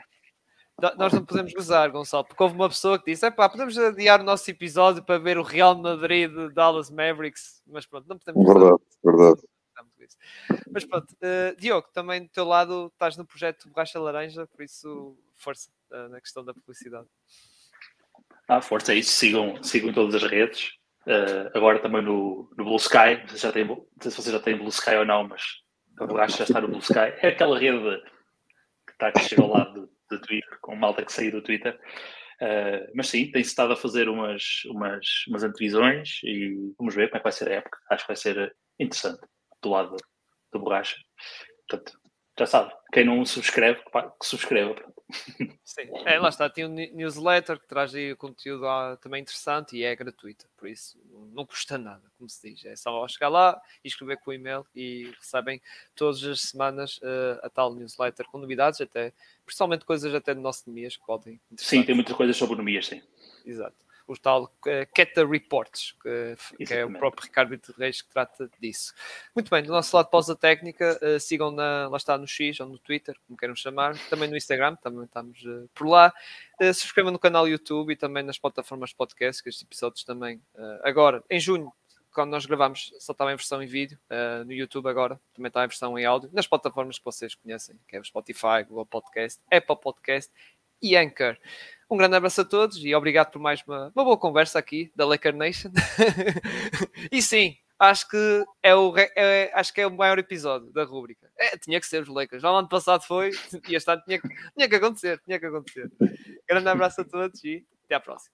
Nós não podemos gozar, Gonçalo, porque houve uma pessoa que disse: "Epá, podemos adiar o nosso episódio para ver o Real Madrid Dallas Mavericks, mas pronto, não podemos gozar. Verdade, isso. Mas pronto, eh, Diogo, também do teu lado estás no projeto Borracha Laranja, por isso força eh, na questão da publicidade. Ah, força, é isso. Sigam, sigam todas as redes. Uh, agora também no, no Blue Sky. Não sei, se já tem, não sei se vocês já têm Blue Sky ou não, mas acho que já está no Blue Sky. É aquela rede que está que chega ao lado do, do Twitter, com malta que saiu do Twitter. Uh, mas sim, tem-se estado a fazer umas, umas, umas antevisões e vamos ver como é que vai ser a época. Acho que vai ser interessante do lado da borracha. Portanto, já sabe, quem não subscreve, que subscreva. Sim, é, lá está, tem um newsletter que traz aí o conteúdo ah, também interessante e é gratuita, por isso não custa nada, como se diz. É só chegar lá e escrever com o e-mail e recebem todas as semanas eh, a tal newsletter com novidades, até principalmente coisas até do nosso Nemias que podem. Sim, tem muitas coisas sobre economias, sim. Exato. O tal uh, Keta Reports, que, que é o próprio Ricardo Vitor Reis que trata disso. Muito bem, do nosso lado pausa técnica, uh, sigam na, lá está no X ou no Twitter, como queiram chamar, também no Instagram, também estamos uh, por lá. Uh, subscrevam no canal YouTube e também nas plataformas de podcast, que estes episódios também. agora, em junho, quando nós gravamos, só estava em versão em vídeo, uh, no YouTube agora, também está em versão em áudio, nas plataformas que vocês conhecem, que é o Spotify, Google Podcast, Apple Podcast e Anchor. Um grande abraço a todos e obrigado por mais uma, uma boa conversa aqui da Laker Nation. e sim, acho que é o, é- acho que é o maior episódio da rúbrica. É, tinha que ser os Lakers. Já o ano passado foi e este ano tinha, tinha que acontecer. Tinha que acontecer. Grande abraço a todos e até à próxima.